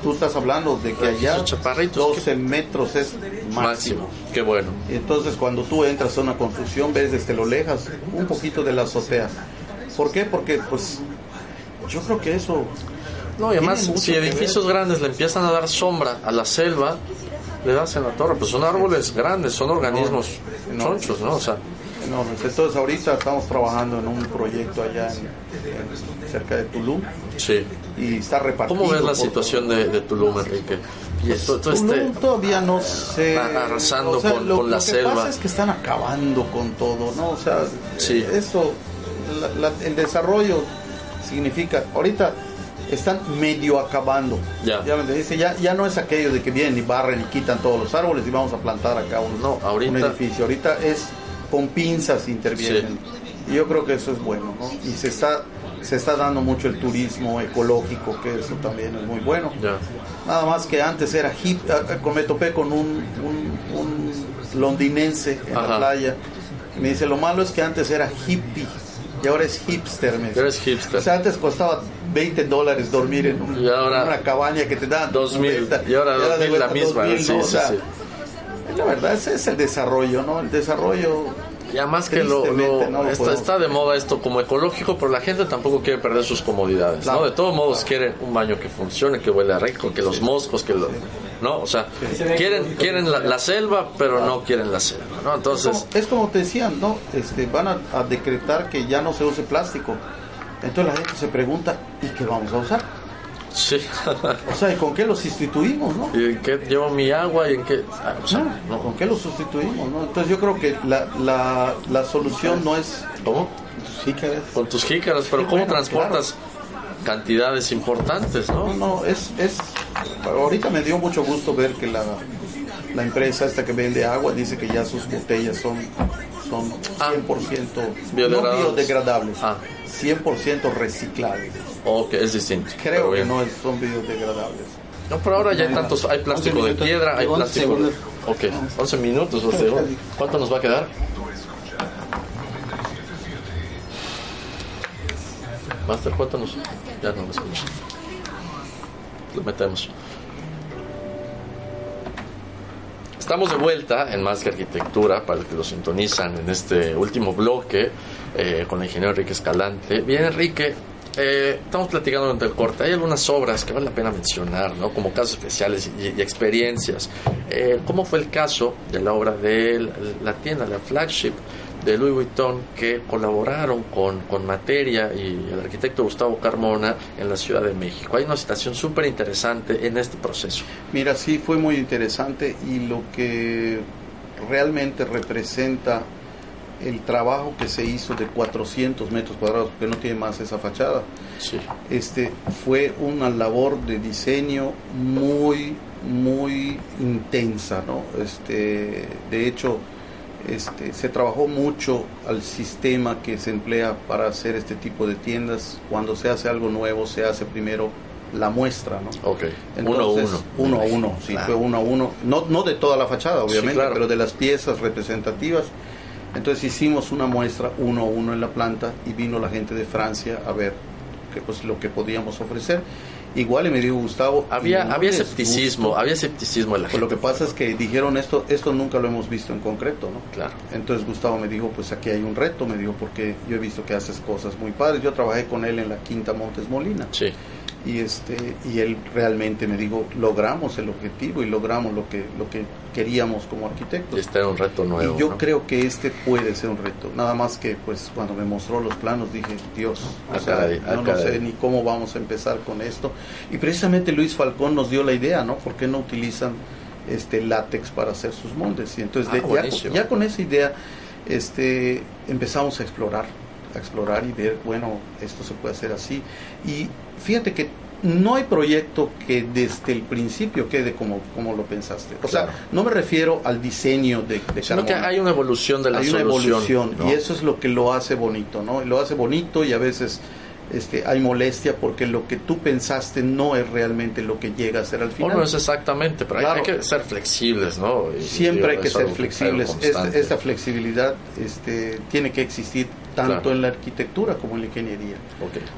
tú estás hablando de que allá 12 metros es máximo. Qué bueno. Entonces, cuando tú entras a una construcción, ves desde lo lejas un poquito de la azotea. ¿Por qué? Porque, pues, yo creo que eso... No, y además, si edificios grandes le empiezan a dar sombra a la selva, le das en la torre. Pues son árboles grandes, son organismos chonchos, ¿no? O sea, entonces ahorita estamos trabajando en un proyecto allá cerca de Tulum. Sí. Y está repartido. ¿Cómo ves la situación de, Tulum, Enrique? Y esto, Tulum este todavía no se... Arrasando con, lo, la selva. Lo que pasa es que están acabando con todo, ¿no? O sea, sí. eso, el desarrollo significa... Ahorita están medio acabando. Ya. Ya, dice, ya, ya no es aquello de que vienen y barren y quitan todos los árboles y vamos a plantar acá un, no, ahorita, un edificio. Ahorita es con pinzas intervienen. Y yo creo que eso es bueno, ¿no? Y se está, se está dando mucho el turismo ecológico, que eso también es muy bueno. Nada más que antes era hip, ah, ah, me topé con un, un, londinense en la playa. Me dice, lo malo es que antes era hippie y ahora es hipster. Me Ahora es hipster. O sea, antes costaba 20 dólares dormir en, una cabaña que te dan 2000 y ahora, la misma. La verdad, ese es el desarrollo, ¿no? El desarrollo y además que lo, está, de moda esto como ecológico, pero la gente tampoco quiere perder sus comodidades, ¿no? De todos modos quieren un baño que funcione, que huele rico, que los moscos, que lo, ¿no? O sea, quieren quieren la, selva, pero no quieren la selva, ¿no? Entonces es como, te decían, ¿no? Este, van a, a, decretar que ya no se use plástico. Entonces la gente se pregunta, ¿y qué vamos a usar? Sí. o sea, ¿y con qué lo sustituimos, no? ¿Y en qué llevo mi agua y en qué...? Ah, no, ¿Con qué lo sustituimos, no? Entonces yo creo que la, la, la solución no es... ¿Cómo? Tus jícaras. Con tus jícaras, pero ¿cómo transportas cantidades importantes, no? No, no, es, es... Ahorita me dio mucho gusto ver que la, la empresa esta que vende agua dice que ya sus botellas son son 100% ah, biodegradables. no biodegradables, ah. 100% reciclables. Ok, es distinto. Creo que no son biodegradables. No, pero ahora ya hay tantos, hay plástico de piedra, hay plástico... Ok, 11 minutos, o sea, ¿cuánto nos va a quedar? Master, cuéntanos. Ya no lo escucho. Lo metemos. Estamos de vuelta en Más que Arquitectura, para los que lo sintonizan en este último bloque eh, con el ingeniero Enrique Escalante. Bien, Enrique, eh, estamos platicando durante el corte. Hay algunas obras que vale la pena mencionar, ¿no? como casos especiales y, experiencias. Eh, ¿Cómo fue el caso de la obra de la tienda, la flagship de Louis Vuitton que colaboraron con, con Materia y el arquitecto Gustavo Carmona en la Ciudad de México. Hay una situación súper interesante en este proceso. Mira, sí, fue muy interesante y lo que realmente representa el trabajo que se hizo de 400 metros cuadrados, porque no tiene más esa fachada, sí. este, fue una labor de diseño muy, muy intensa, ¿no? Este, de hecho, este, se trabajó mucho al sistema que se emplea para hacer este tipo de tiendas. Cuando se hace algo nuevo, se hace primero la muestra, ¿no? Ok. uno a uno. Uno a uno, sí, fue uno a uno. No, no de toda la fachada, obviamente, pero de las piezas representativas. Entonces hicimos una muestra uno a uno en la planta y vino la gente de Francia a ver que, pues, lo que podíamos ofrecer. Igual y me dijo Gustavo. Había, había escepticismo, había escepticismo en la pues Lo que pasa es que dijeron esto, esto nunca lo hemos visto en concreto, ¿no? Claro. Entonces Gustavo me dijo, pues aquí hay un reto, me dijo, porque yo he visto que haces cosas muy padres. Yo trabajé con él en la Quinta Montes Molina. Sí y este y él realmente me dijo logramos el objetivo y logramos lo que lo que queríamos como arquitectos este era un reto nuevo y yo creo que este puede ser un reto. Nada más que pues cuando me mostró los planos dije Dios o sea, no sé ni cómo vamos a empezar con esto y precisamente Luis Falcón nos dio la idea no por qué no utilizan este látex para hacer sus moldes y entonces ah, ya, ya con esa idea este empezamos a explorar a explorar y ver, bueno, esto se puede hacer así. Y fíjate que no hay proyecto que desde el principio quede como, como lo pensaste. O sea, no me refiero al diseño de, de Sino que hay una evolución de la hay solución. Hay una evolución y eso es lo que lo hace bonito, ¿no? Lo hace bonito y a veces este, hay molestia porque lo que tú pensaste no es realmente lo que llega a ser al final. no es exactamente, pero hay, que ser flexibles, ¿no? Siempre hay que ser flexibles. Esta, esta, flexibilidad este, tiene que existir tanto en la arquitectura como en la ingeniería.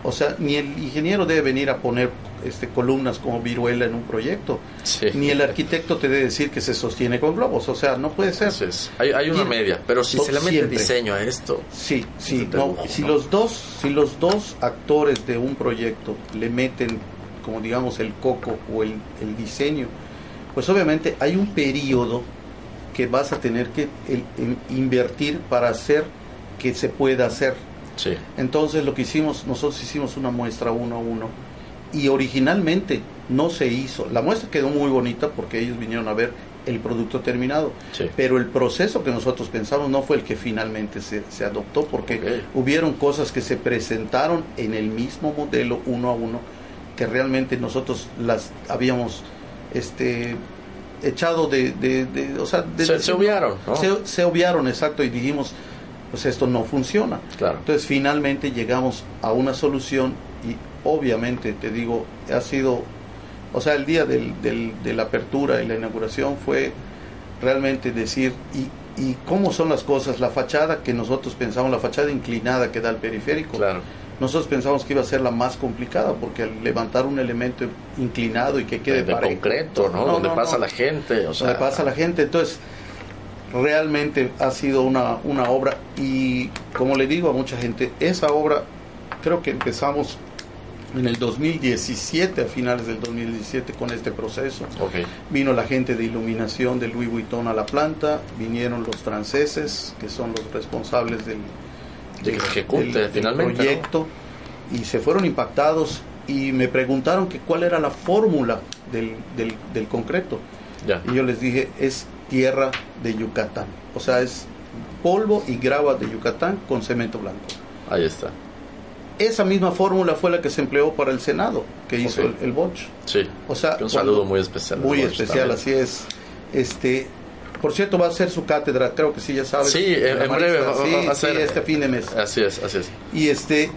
O sea, ni el ingeniero debe venir a poner este, columnas como viruela en un proyecto, ni el arquitecto te debe decir que se sostiene con globos, o sea, no puede ser. hay, hay, una media, pero si se le mete diseño a esto. Sí, sí, si los dos, si los dos actores de un proyecto le meten, como digamos, el coco o el, el diseño, pues obviamente hay un periodo que vas a tener que invertir para hacer que se pueda hacer. Sí. Entonces lo que hicimos, nosotros hicimos una muestra uno a uno y originalmente no se hizo. La muestra quedó muy bonita porque ellos vinieron a ver el producto terminado, pero el proceso que nosotros pensamos no fue el que finalmente se, se adoptó porque hubieron cosas que se presentaron en el mismo modelo uno a uno que realmente nosotros las habíamos este echado de, de, o sea, se, obviaron se, se obviaron exacto y dijimos pues esto no funciona. Claro. Entonces finalmente llegamos a una solución obviamente te digo, ha sido, o sea, el día del, de la apertura y la inauguración fue realmente decir, y, y cómo son las cosas, la fachada que nosotros pensamos, la fachada inclinada que da el periférico. Claro. Nosotros pensamos que iba a ser la más complicada porque al levantar un elemento inclinado y que quede de, concreto, ¿no? Donde pasa la gente, o sea, donde pasa la gente, entonces realmente ha sido una, una obra y como le digo a mucha gente, esa obra creo que empezamos en el 2017, a finales del 2017, con este proceso. Vino la gente de iluminación de Louis Vuitton a la planta, vinieron los franceses, que son los responsables del, del, finalmente, proyecto, y se fueron impactados y me preguntaron que cuál era la fórmula del, del, concreto. Y yo les dije, es tierra de Yucatán. O sea, es polvo y grava de Yucatán con cemento blanco. Ahí está. Esa misma fórmula fue la que se empleó para el Senado, que hizo el, el Bosch. Sí. O sea, un saludo muy especial. Muy especial, así es. Este, por cierto, va a ser su cátedra, creo que sí, ya sabes. Sí, en, breve va, sí, a ser. Sí, este fin de mes. Así es, así es. Y este,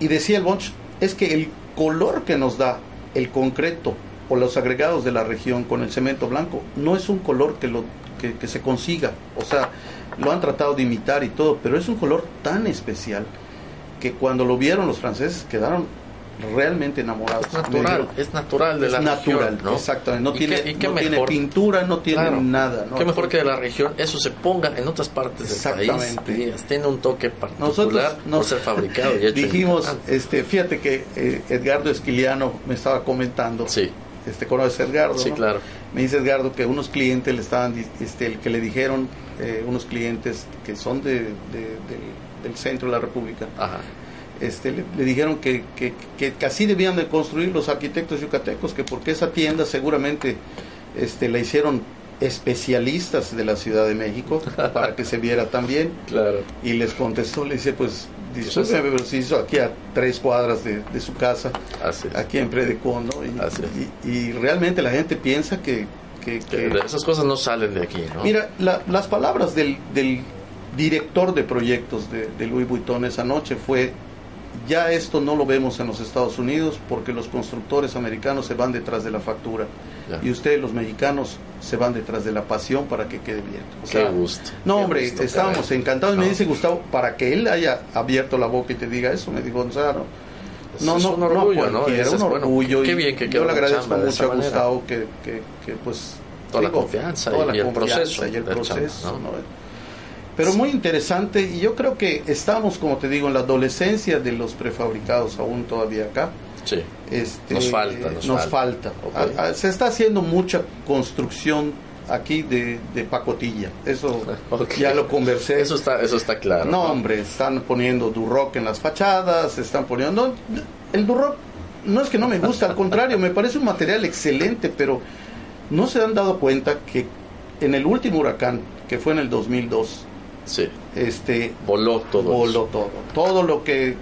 y decía el Bosch, es que el color que nos da el concreto o los agregados de la región con el cemento blanco no es un color que lo que, que se consiga, o sea, lo han tratado de imitar y todo, pero es un color tan especial que cuando lo vieron los franceses quedaron realmente enamorados. Es natural, es natural de la natural, región, ¿no? Exactamente, no, tiene, no tiene pintura, no tiene nada. ¿no? Qué mejor que de la región eso se ponga en otras partes del país. Tiene un toque particular Nosotros, no ser fabricado y hecho Dijimos, este, fíjate que eh, Edgardo Esquiliano me estaba comentando. Sí. Este, conoce Edgardo. Sí, claro. Me dice Edgardo que unos clientes le estaban, este, que le dijeron, eh, unos clientes que son de, del centro de la República, Este, le, dijeron que, que, que, así debían de construir los arquitectos yucatecos, que porque esa tienda seguramente este, la hicieron especialistas de la Ciudad de México para que se viera también. Claro. Y les contestó, le dice, pues, discúlpeme, pero se hizo aquí a tres cuadras de, su casa, aquí en Predecon, Y, y, realmente la gente piensa que, que, esas cosas no salen de aquí, ¿no? Mira, las palabras del, del director de proyectos de, de Louis Vuitton esa noche fue ya esto no lo vemos en los Estados Unidos porque los constructores americanos se van detrás de la factura y ustedes los mexicanos se van detrás de la pasión para que quede bien. Qué gusto. No, hombre, estábamos encantados. Me dice Gustavo, para que él haya abierto la boca y te diga eso, me dijo, o sea, no, no, no, un orgullo, ¿no? un orgullo. qué bien que yo le agradezco mucho a Gustavo que, que, que pues... Toda la confianza, y, el proceso. Y el proceso, ¿no? Pero muy interesante y yo creo que estamos, como te digo, en la adolescencia de los prefabricados aún todavía acá. Sí. Este, nos falta. Nos, falta. se está haciendo mucha construcción aquí de, pacotilla. Eso ya lo conversé. Eso está, eso está claro. No, hombre, están poniendo Durrock en las fachadas, están poniendo... el Durrock no es que no me gusta, al contrario, me parece un material excelente, pero no se han dado cuenta que en el último huracán, que fue en el 2002, Sí. Este, voló todo. Voló todo. Todo lo que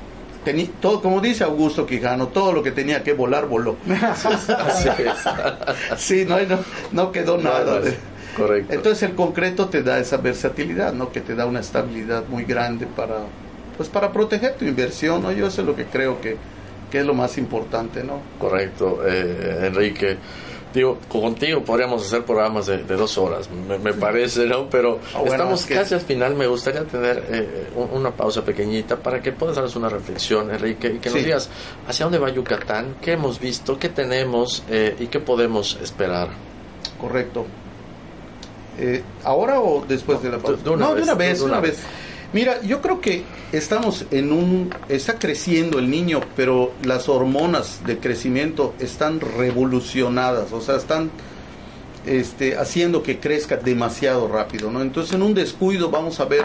tenía, todo, como dice Augusto Quijano, todo lo que tenía que volar, voló. sí, no, no, quedó nada. correcto. Entonces el concreto te da esa versatilidad, ¿no? Que te da una estabilidad muy grande para, pues para proteger tu inversión, ¿no? Yo eso es lo que creo que, que es lo más importante, ¿no? Correcto, eh, Enrique digo, contigo podríamos hacer programas de, dos horas, me, parece, ¿no? Pero ah, estamos casi al final, me gustaría tener eh, una pausa pequeñita para que puedas darnos una reflexión, Enrique, y que nos digas hacia dónde va Yucatán, qué hemos visto, qué tenemos eh, y qué podemos esperar. Correcto. Eh, ¿Ahora o después de la pausa? no, de una vez, de una, vez. Mira, yo creo que estamos en un... Está creciendo el niño, pero las hormonas de crecimiento están revolucionadas, o sea, están este, haciendo que crezca demasiado rápido, ¿no? Entonces en un descuido vamos a ver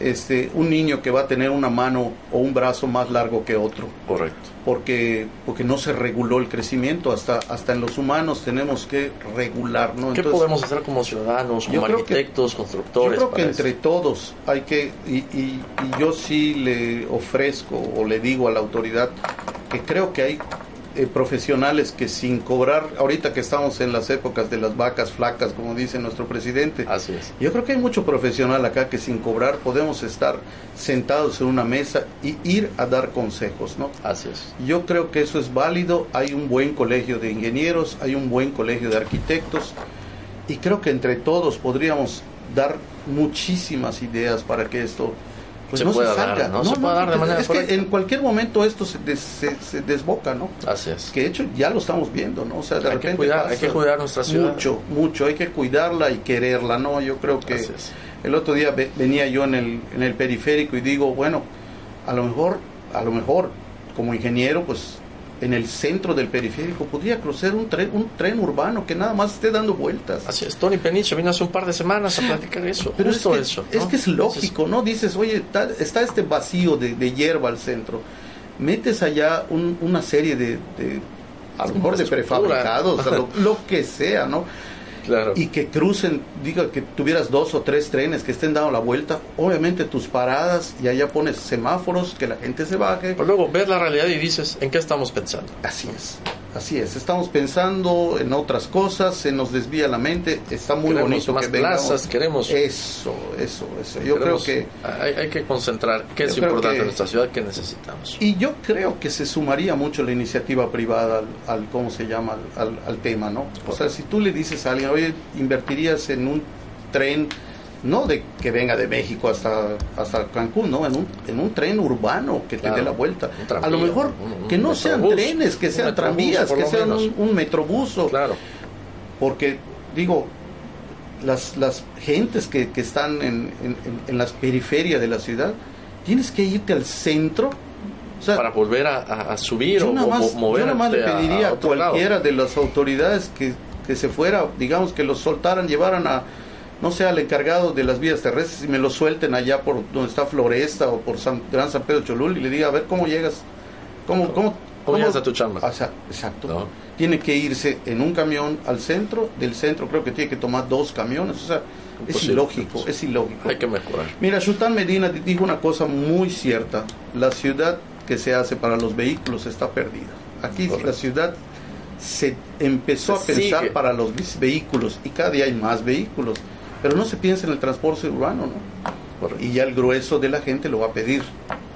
este, un niño que va a tener una mano o un brazo más largo que otro. Correcto. Porque, porque no se reguló el crecimiento, hasta, hasta en los humanos tenemos que regular, ¿no? ¿Qué podemos hacer como ciudadanos, como arquitectos, constructores? Yo creo que entre todos hay que, y, y, y yo sí le ofrezco o le digo a la autoridad que creo que hay eh, profesionales que sin cobrar, ahorita que estamos en las épocas de las vacas flacas, como dice nuestro presidente, así es. Yo creo que hay mucho profesional acá que sin cobrar podemos estar sentados en una mesa y ir a dar consejos, ¿no? Así es. Yo creo que eso es válido, hay un buen colegio de ingenieros, hay un buen colegio de arquitectos y creo que entre todos podríamos dar muchísimas ideas para que esto pues no se salga. ¿no? se puede dar de manera Es que en cualquier momento esto se, se, desboca, ¿no? Así es. Que de hecho ya lo estamos viendo, ¿no? O sea, de hay repente. Que cuidar, hay que cuidar nuestra ciudad. Mucho, mucho. Hay que cuidarla y quererla, ¿no? Yo creo que. El otro día venía yo en el, en el periférico y digo, bueno, a lo mejor, a lo mejor, como ingeniero, pues en el centro del periférico podría cruzar un tren, un tren urbano que nada más esté dando vueltas. Así es, Tony Peniche vino hace un par de semanas a platicar eso. Pero es que, eso, es que es lógico, ¿no? Dices, oye, está, este vacío de, hierba al centro. metes allá una serie de, a lo mejor de prefabricados, lo, que sea, ¿no? Claro. Y que crucen, diga que tuvieras dos o tres trenes que estén dando la vuelta, obviamente tus paradas y allá pones semáforos, que la gente se baje. Pero luego ves la realidad y dices, ¿en qué estamos pensando? Así es. Así es, estamos pensando en otras cosas, se nos desvía la mente, está muy bonito más que plazas, queremos eso, eso, eso. Yo creo que hay, que concentrar qué es importante en nuestra ciudad, qué necesitamos. Y yo creo que se sumaría mucho la iniciativa privada al, cómo se llama al, al tema, ¿no? O sea, si tú le dices a alguien, oye, invertirías en un tren no de que venga de México hasta, hasta Cancún, ¿no? En un, en un tren urbano que te dé la vuelta. a lo mejor que no sean trenes, que sean tranvías, que sean un, un, metrobuso. Claro. Porque, digo, las, las gentes que, que están en, en, las periferias de la ciudad, tienes que irte al centro. para volver a, subir o, mover. Yo nada más le pediría a, cualquiera de las autoridades que, que se fuera, digamos, que los soltaran, llevaran a no sea el encargado de las vías terrestres y me lo suelten allá por donde está Floresta o por San, Gran San Pedro Cholul y le diga, a ver cómo llegas, cómo, cómo, ¿Cómo, llegas a tu chamba. exacto. Tiene que irse en un camión al centro, del centro creo que tiene que tomar dos camiones, o sea, es ilógico, es ilógico. Hay que mejorar. Mira, Sultán Medina dijo una cosa muy cierta, la ciudad que se hace para los vehículos está perdida. Aquí la ciudad se empezó a pensar para los vehículos y cada día hay más vehículos pero no se piensa en el transporte urbano, ¿no? Y ya el grueso de la gente lo va a pedir,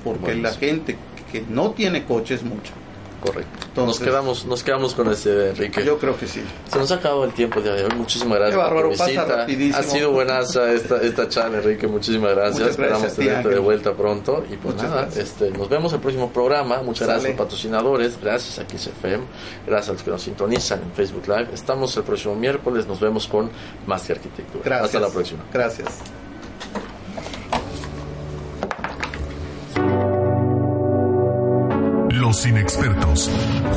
porque la gente que no tiene coche es mucha. Correcto. nos quedamos, nos quedamos con ese, Enrique. Yo creo que sí. Se nos ha acabado el tiempo de hoy. Muchísimas gracias por tu visita. Ha sido buenaza esta, esta charla, Enrique. Muchísimas gracias. Esperamos tenerte de vuelta pronto. Y pues nada, este, nos vemos el próximo programa. Muchas gracias a los patrocinadores. Gracias a XFM. Gracias a los que nos sintonizan en Facebook Live. Estamos el próximo miércoles. Nos vemos con más que arquitectura. Gracias. Hasta la próxima. Gracias. Los inexpertos,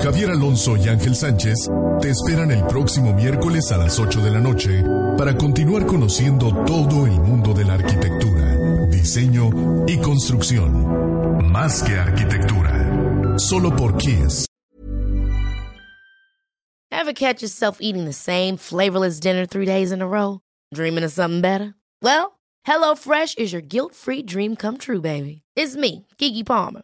Javier Alonso y Ángel Sánchez, te esperan el próximo miércoles a las 8 de la noche para continuar conociendo todo el mundo de la arquitectura, diseño y construcción. Más que arquitectura. Solo por Kiss. Ever catch yourself eating the same flavorless dinner three days in a row? Dreaming of something better? Well, HelloFresh is your guilt-free dream come true, baby. It's me, Kiki Palmer.